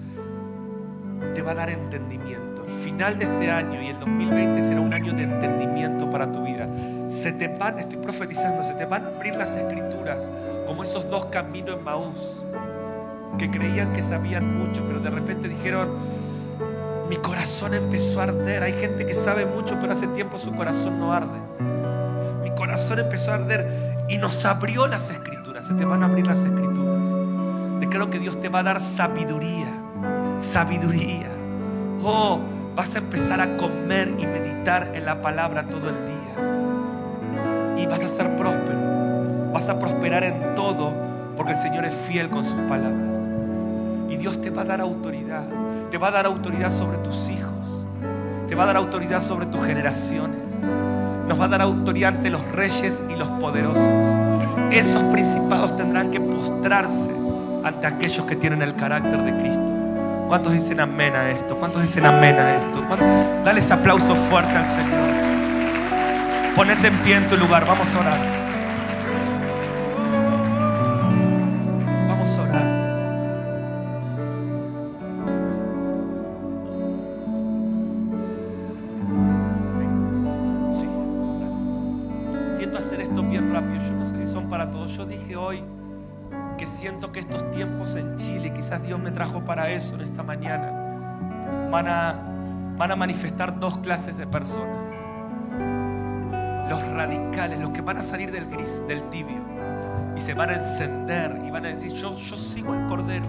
te va a dar entendimiento. El final de este año y el 2020 será un año de entendimiento para tu vida. Se te van, estoy profetizando, se te van a abrir las escrituras como esos dos caminos en Maús que creían que sabían mucho, pero de repente dijeron, mi corazón empezó a arder. Hay gente que sabe mucho, pero hace tiempo su corazón no arde. Mi corazón empezó a arder y nos abrió las escrituras. Se te van a abrir las escrituras. Declaro que Dios te va a dar sabiduría sabiduría. Oh, vas a empezar a comer y meditar en la palabra todo el día. Y vas a ser próspero. Vas a prosperar en todo porque el Señor es fiel con sus palabras. Y Dios te va a dar autoridad. Te va a dar autoridad sobre tus hijos. Te va a dar autoridad sobre tus generaciones. Nos va a dar autoridad ante los reyes y los poderosos. Esos principados tendrán que postrarse ante aquellos que tienen el carácter de Cristo. ¿Cuántos dicen amén a esto? ¿Cuántos dicen amén a esto? Dale ese aplauso fuerte al Señor. Ponete en pie en tu lugar. Vamos a orar. Que siento que estos tiempos en Chile, quizás Dios me trajo para eso en esta mañana, van a, manifestar dos clases de personas. Los radicales, los que van a salir del gris, del tibio, y se van a encender y van a decir, yo, yo sigo el Cordero.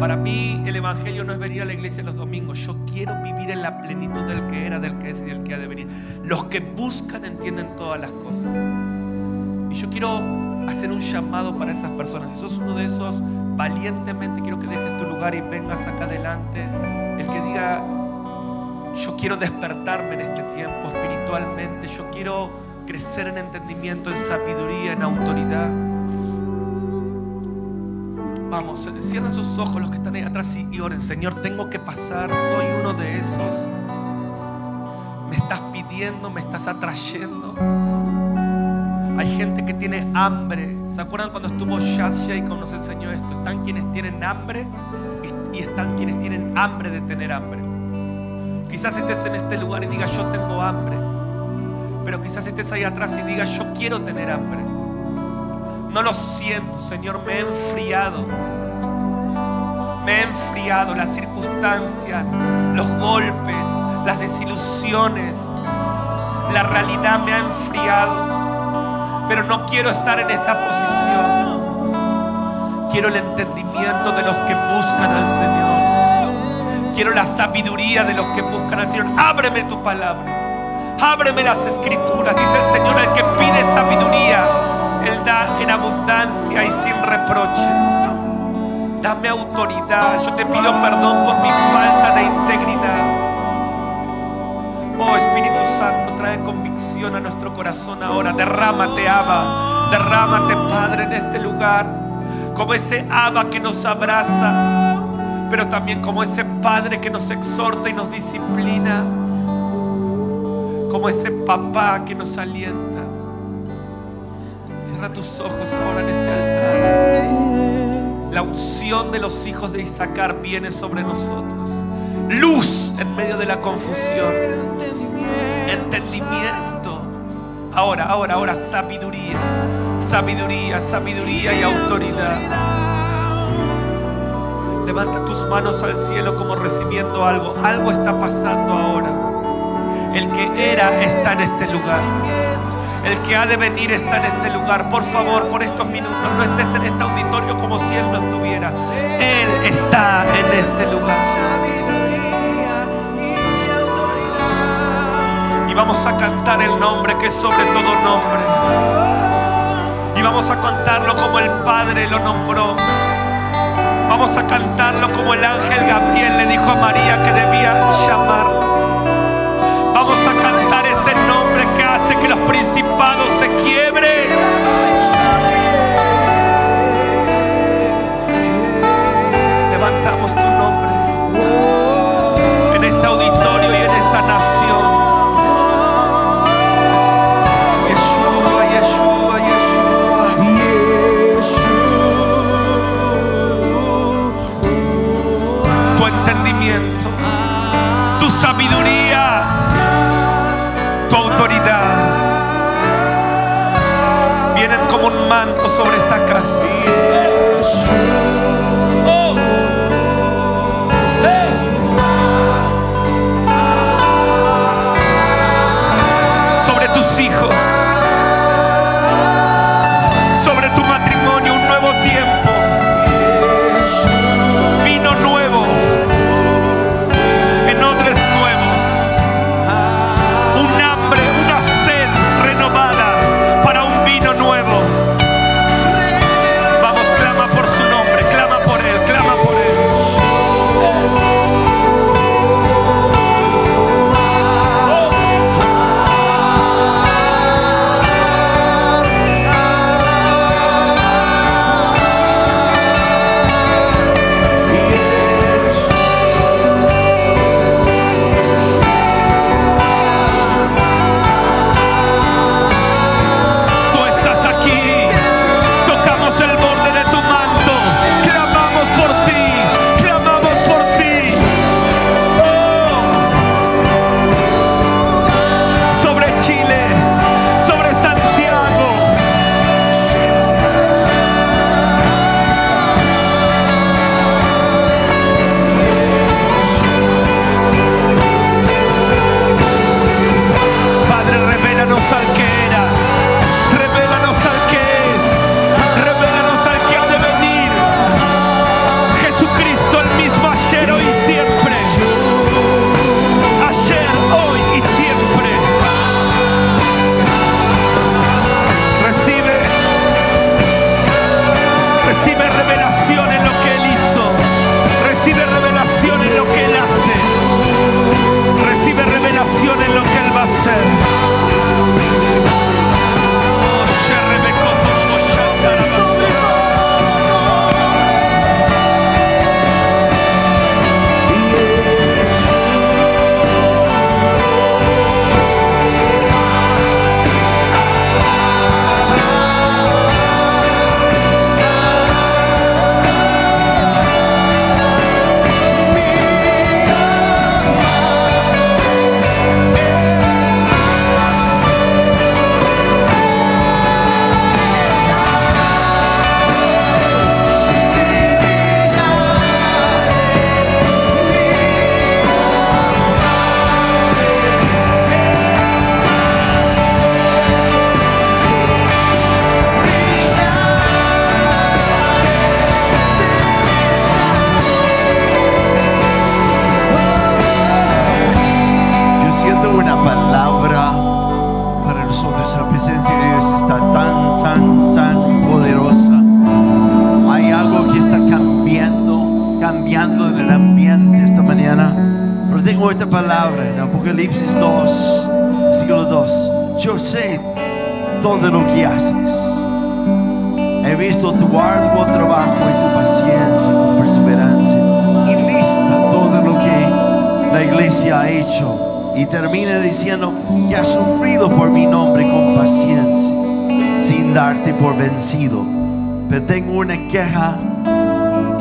Para mí el Evangelio no es venir a la iglesia los domingos, yo quiero vivir en la plenitud del que era, del que es y del que ha de venir. Los que buscan entienden todas las cosas. Y yo quiero hacer un llamado para esas personas. Si sos uno de esos, valientemente quiero que dejes tu lugar y vengas acá adelante. El que diga, yo quiero despertarme en este tiempo espiritualmente, yo quiero crecer en entendimiento, en sabiduría, en autoridad. Vamos, cierren sus ojos los que están ahí atrás y, oren. Señor, tengo que pasar, soy uno de esos. Me estás pidiendo, me estás atrayendo. Hay gente que tiene hambre. ¿Se acuerdan cuando estuvo Shasha y nos enseñó esto? Están quienes tienen hambre y están quienes tienen hambre de tener hambre. Quizás estés en este lugar y digas yo tengo hambre. Pero quizás estés ahí atrás y digas yo quiero tener hambre. No lo siento, Señor, me he enfriado. Me he enfriado las circunstancias, los golpes, las desilusiones. La realidad me ha enfriado pero no quiero estar en esta posición. Quiero el entendimiento de los que buscan al Señor. Quiero la sabiduría de los que buscan al Señor. Ábreme tu palabra. Ábreme las escrituras. Dice el Señor, el que pide sabiduría, Él da en abundancia y sin reproche. Dame autoridad. Yo te pido perdón por mi falta de integridad. Santo, trae convicción a nuestro corazón ahora. Derrámate, Abba. Derrámate, Padre, en este lugar como ese Abba que nos abraza, pero también como ese Padre que nos exhorta y nos disciplina, como ese papá que nos alienta. Cierra tus ojos ahora en este altar. La unción de los hijos de Isaacar viene sobre nosotros. Luz en medio de la confusión. Entendimiento. Ahora, ahora, ahora, sabiduría sabiduría, sabiduría y autoridad. Levanta tus manos al cielo como recibiendo algo. Algo está pasando ahora. El que era está en este lugar. El que ha de venir está en este lugar. Por favor, por estos minutos, no estés en este auditorio como si Él no estuviera. Él está en este lugar. Y vamos a cantar el nombre que es sobre todo nombre vamos a cantarlo como el Padre lo nombró. Vamos a cantarlo como el ángel Gabriel le dijo a María que debía llamarlo. Vamos a cantar ese nombre que hace que los principados se quiebren.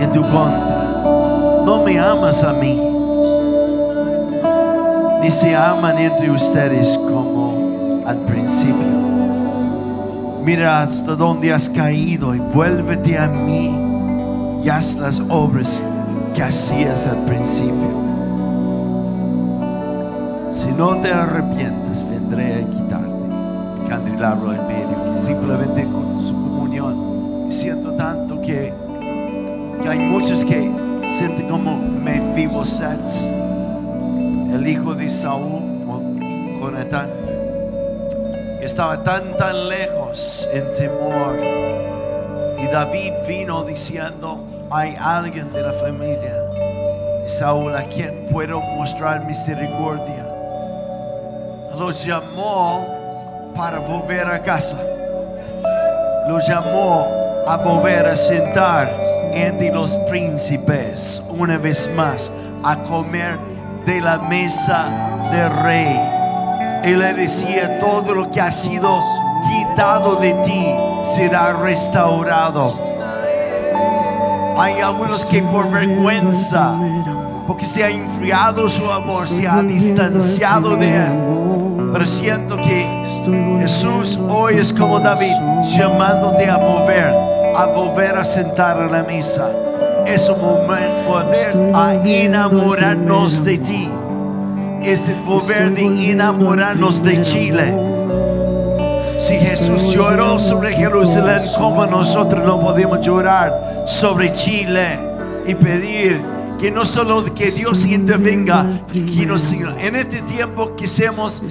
En tu contra. No me amas a mí, ni se aman entre ustedes como al principio. Mira hasta dónde has caído y vuélvete a mí y haz las obras que hacías al principio. Si no te arrepientes, vendré a quitarte el candelabro en medio, que simplemente con su comunión. Siento tanto que hay muchos que sienten como Mefiboset, el hijo de Saúl, Jonatán. Estaba tan, tan lejos en temor. Y David vino diciendo, hay alguien de la familia Saúl a quien puedo mostrar misericordia los llamó para volver a casa. Los llamó a volver a sentar entre los príncipes una vez más a comer de la mesa del rey. Él le decía todo lo que ha sido quitado de ti será restaurado. Hay algunos que por vergüenza, porque se ha enfriado su amor, se ha distanciado de él pero siento que Jesús hoy es como David, llamándote a volver, a volver a sentar a la mesa. Es un momento poder a enamorarnos de ti. Es el volver de enamorarnos de Chile. Si Jesús lloró sobre Jerusalén, como nosotros no podemos llorar sobre Chile y pedir que no solo que Dios intervenga, sino en este tiempo que seamos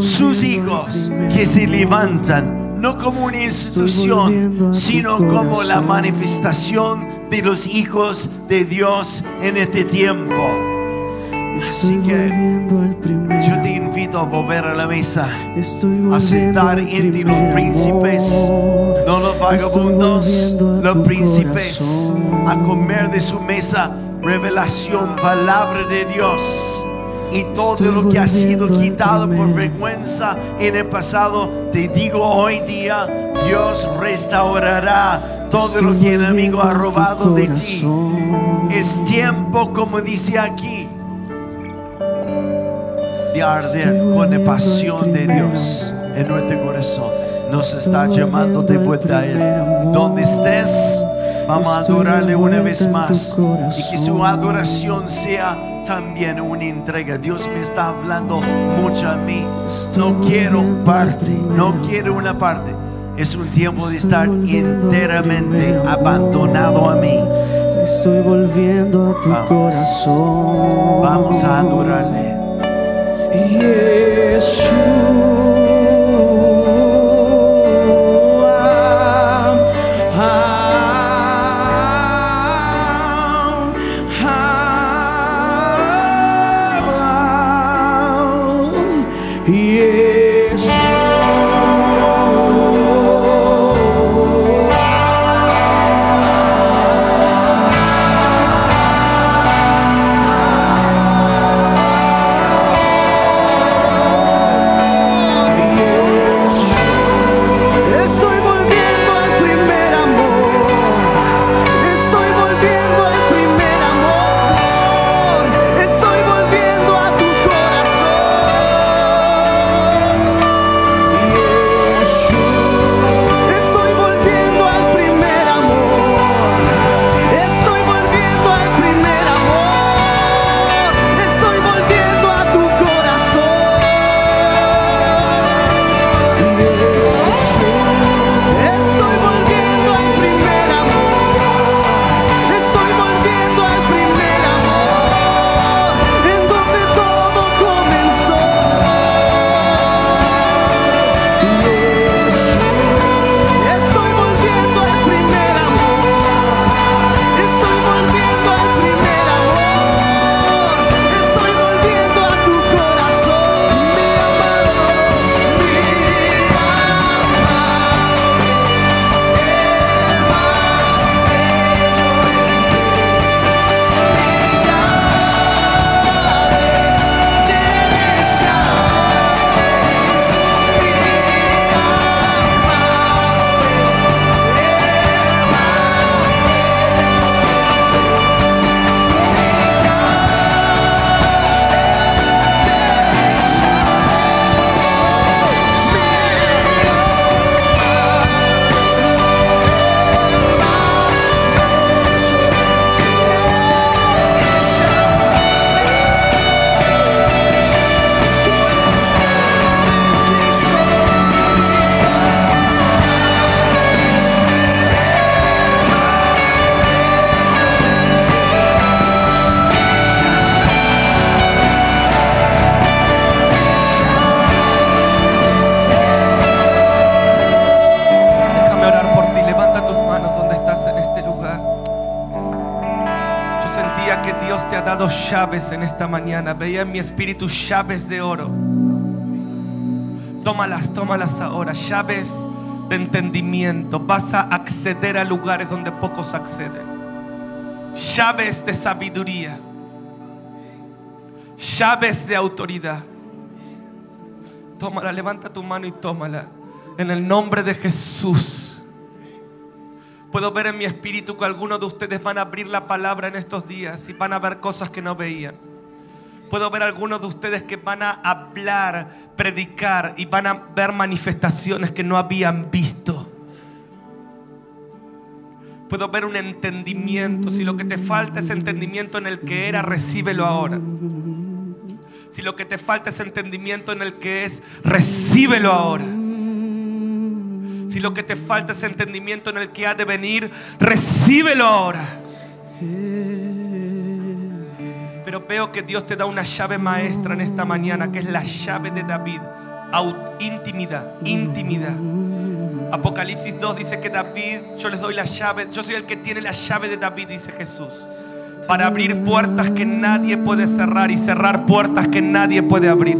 sus hijos que se levantan, no como una institución, sino como la manifestación de los hijos de Dios en este tiempo. Así que yo te invito a volver a la mesa, a sentar entre los príncipes, no los vagabundos, los príncipes, a comer de su mesa revelación, palabra de Dios. Y todo lo que ha sido quitado por vergüenza en el pasado, te digo hoy día, Dios restaurará todo lo que el enemigo ha robado de ti. Es tiempo, como dice aquí, de arder con la pasión de Dios en nuestro corazón. Nos está llamando de vuelta a Él. Donde estés, Vamos a adorarle una vez más y que su adoración sea también una entrega. Dios me está hablando mucho a mí. No quiero parte, no quiero una parte. Es un tiempo de estar enteramente abandonado a mí. Estoy volviendo a tu Vamos. corazón. Vamos a adorarle. dado llaves en esta mañana. Veía en mi espíritu llaves de oro. Tómalas, tómalas ahora. Llaves de entendimiento. Vas a acceder a lugares donde pocos acceden. Llaves de sabiduría. Llaves de autoridad. Tómala, levanta tu mano y tómala. En el nombre de Jesús. Puedo ver en mi espíritu que algunos de ustedes van a abrir la palabra en estos días y van a ver cosas que no veían. Puedo ver algunos de ustedes que van a hablar, predicar y van a ver manifestaciones que no habían visto. Puedo ver un entendimiento. Si lo que te falta es entendimiento en el que era, recíbelo ahora. Si lo que te falta es entendimiento en el que es, recíbelo ahora. Si lo que te falta es entendimiento en el que ha de venir, recíbelo ahora. Pero veo que Dios te da una llave maestra en esta mañana, que es la llave de David. Intimidad, intimidad. Apocalipsis 2 dice que David, yo les doy la llave, yo soy el que tiene la llave de David, dice Jesús. Para abrir puertas que nadie puede cerrar y cerrar puertas que nadie puede abrir.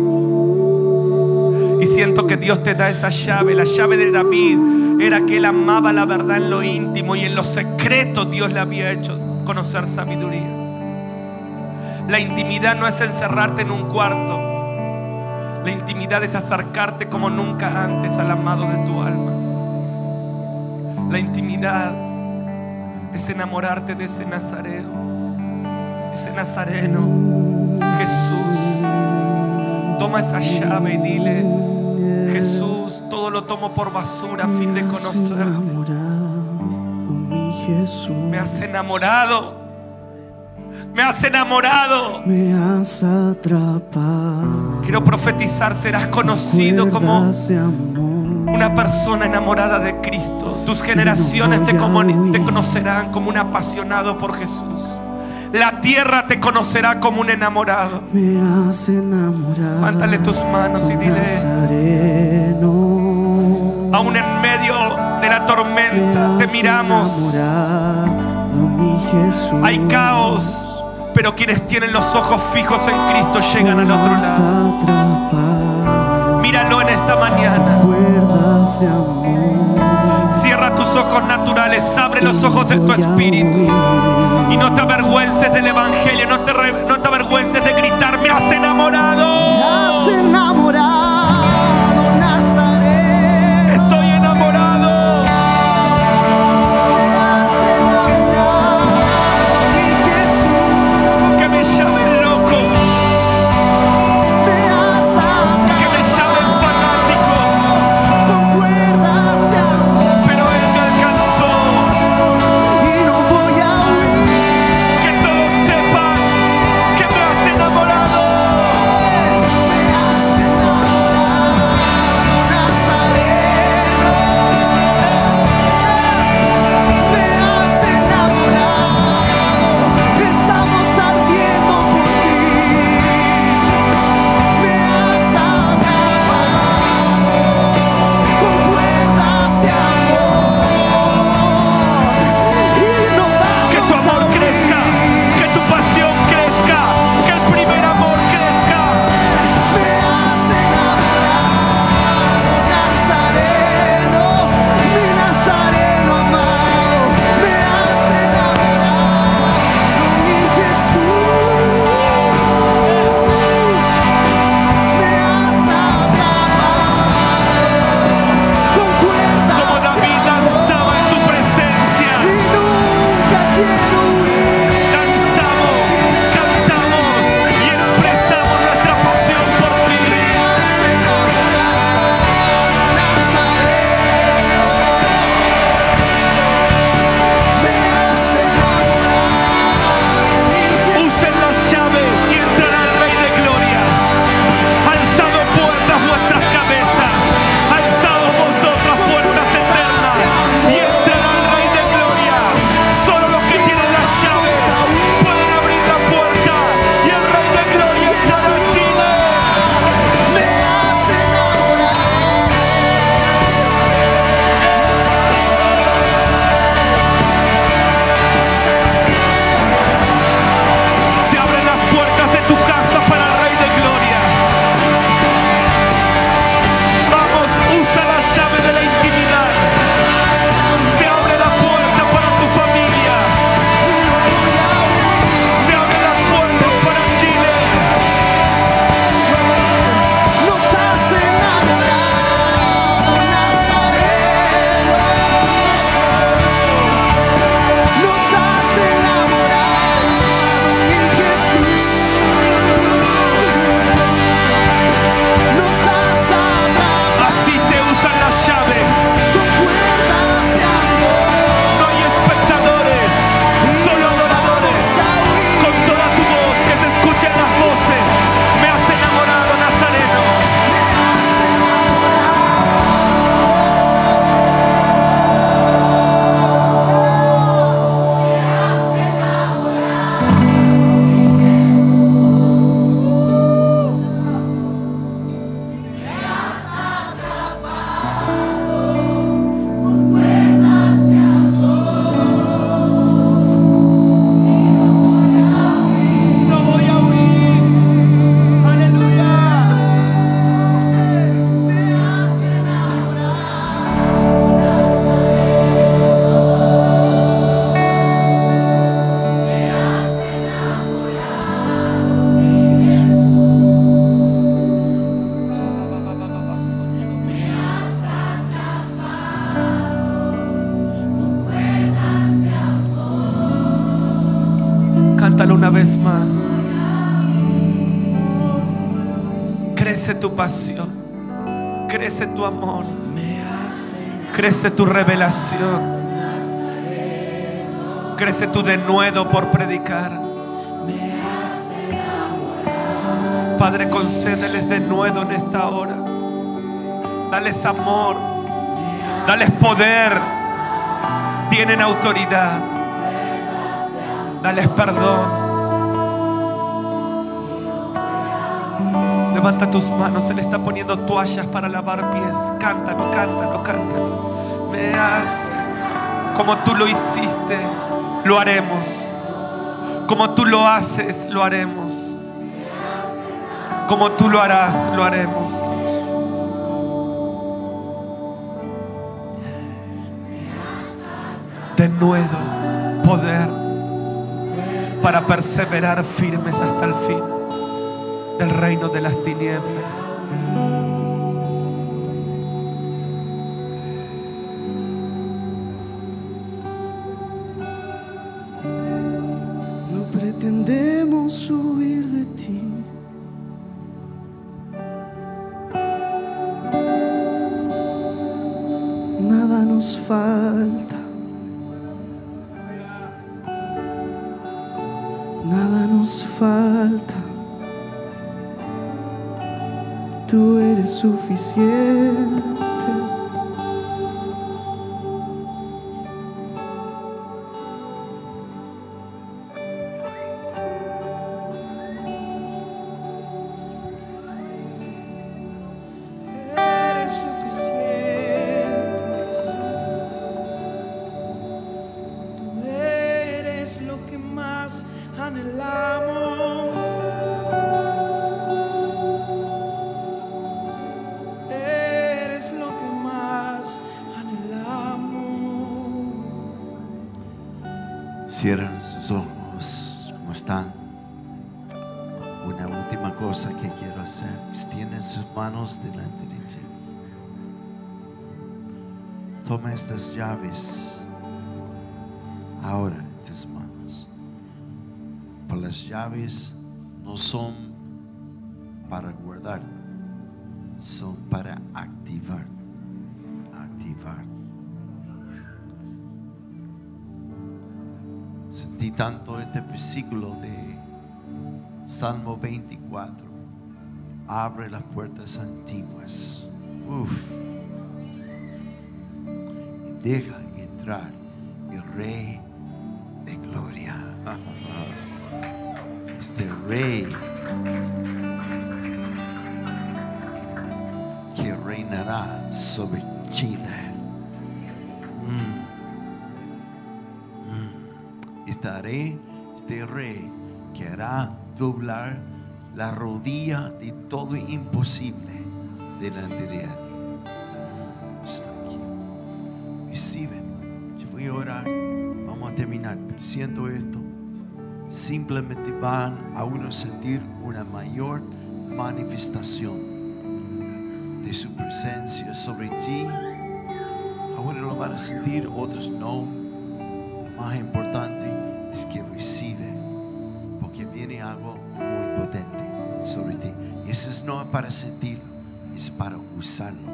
Y siento que Dios te da esa llave. La llave de David era que él amaba la verdad en lo íntimo y en lo secreto Dios le había hecho conocer sabiduría. La intimidad no es encerrarte en un cuarto. La intimidad es acercarte como nunca antes al amado de tu alma. La intimidad es enamorarte de ese nazareo, ese nazareno, Jesús. Toma esa llave y dile, lo tomo por basura a fin de conocerte. Me has enamorado. Me has enamorado. Me has atrapado. Quiero profetizar, serás conocido como una persona enamorada de Cristo. Tus generaciones te, conocerán como un apasionado por Jesús. La tierra te conocerá como un enamorado. Me has enamorado. Mándale tus manos y dile, Nazareno. Aún en medio de la Me tormenta, te miramos. enamorado. Hay caos, pero quienes tienen los ojos fijos en Cristo llegan al otro lado. Míralo en esta mañana. Cierra tus ojos naturales, abre los ojos de tu espíritu. Y no te avergüences del Evangelio, no te, no te avergüences de gritar, me has Me has enamorado. enamorado, crece tu denuedo por predicar. Padre, concédeles denuedo en esta hora. Dales amor, dales poder, tienen autoridad. Dales perdón. Levanta tus manos, Él está poniendo toallas para lavar pies. Cántalo, cántalo, cántalo. Me hace como tú lo hiciste, lo haremos. Como tú lo haces, lo haremos. Como tú lo harás, lo haremos. Denuedo, poder para perseverar firmes hasta el fin del reino de las tinieblas. Cierren sus ojos como están. Una última cosa que quiero hacer. Extienden sus manos delante de ti. Toma estas llaves ahora en tus manos. Pero las llaves no son para guardar, son para activar. Tanto este versículo de Salmo 24. Abre las puertas antiguas. Uf. Y deja entrar el Rey de Gloria. Este Rey que reinará sobre Chile. Este rey que hará doblar la rodilla de todo imposible delante de él. Está aquí. Recibe. Yo voy a orar. Vamos a terminar. Pero siento esto. Simplemente van a uno sentir una mayor manifestación de su presencia sobre ti. Ahora lo van a sentir, otros no más importante es que recibe, porque viene algo muy potente sobre ti. Y eso es no para sentirlo, es para usarlo.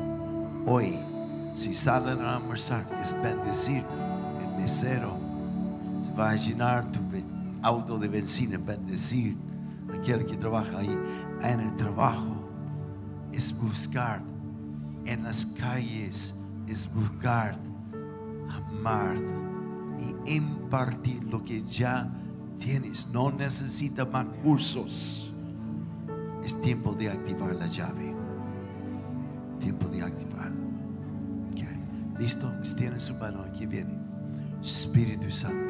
Hoy, si salen a almorzar, es bendecir el mesero. Se va a llenar tu auto de benzina, bendecir aquel que trabaja ahí. En el trabajo, es buscar. En las calles, es buscar amar y impartir lo que ya tienes. No necesita más cursos. Es tiempo de activar la llave. Tiempo de activar. ¿Listo? Tienen su mano. Aquí viene. Espíritu Santo.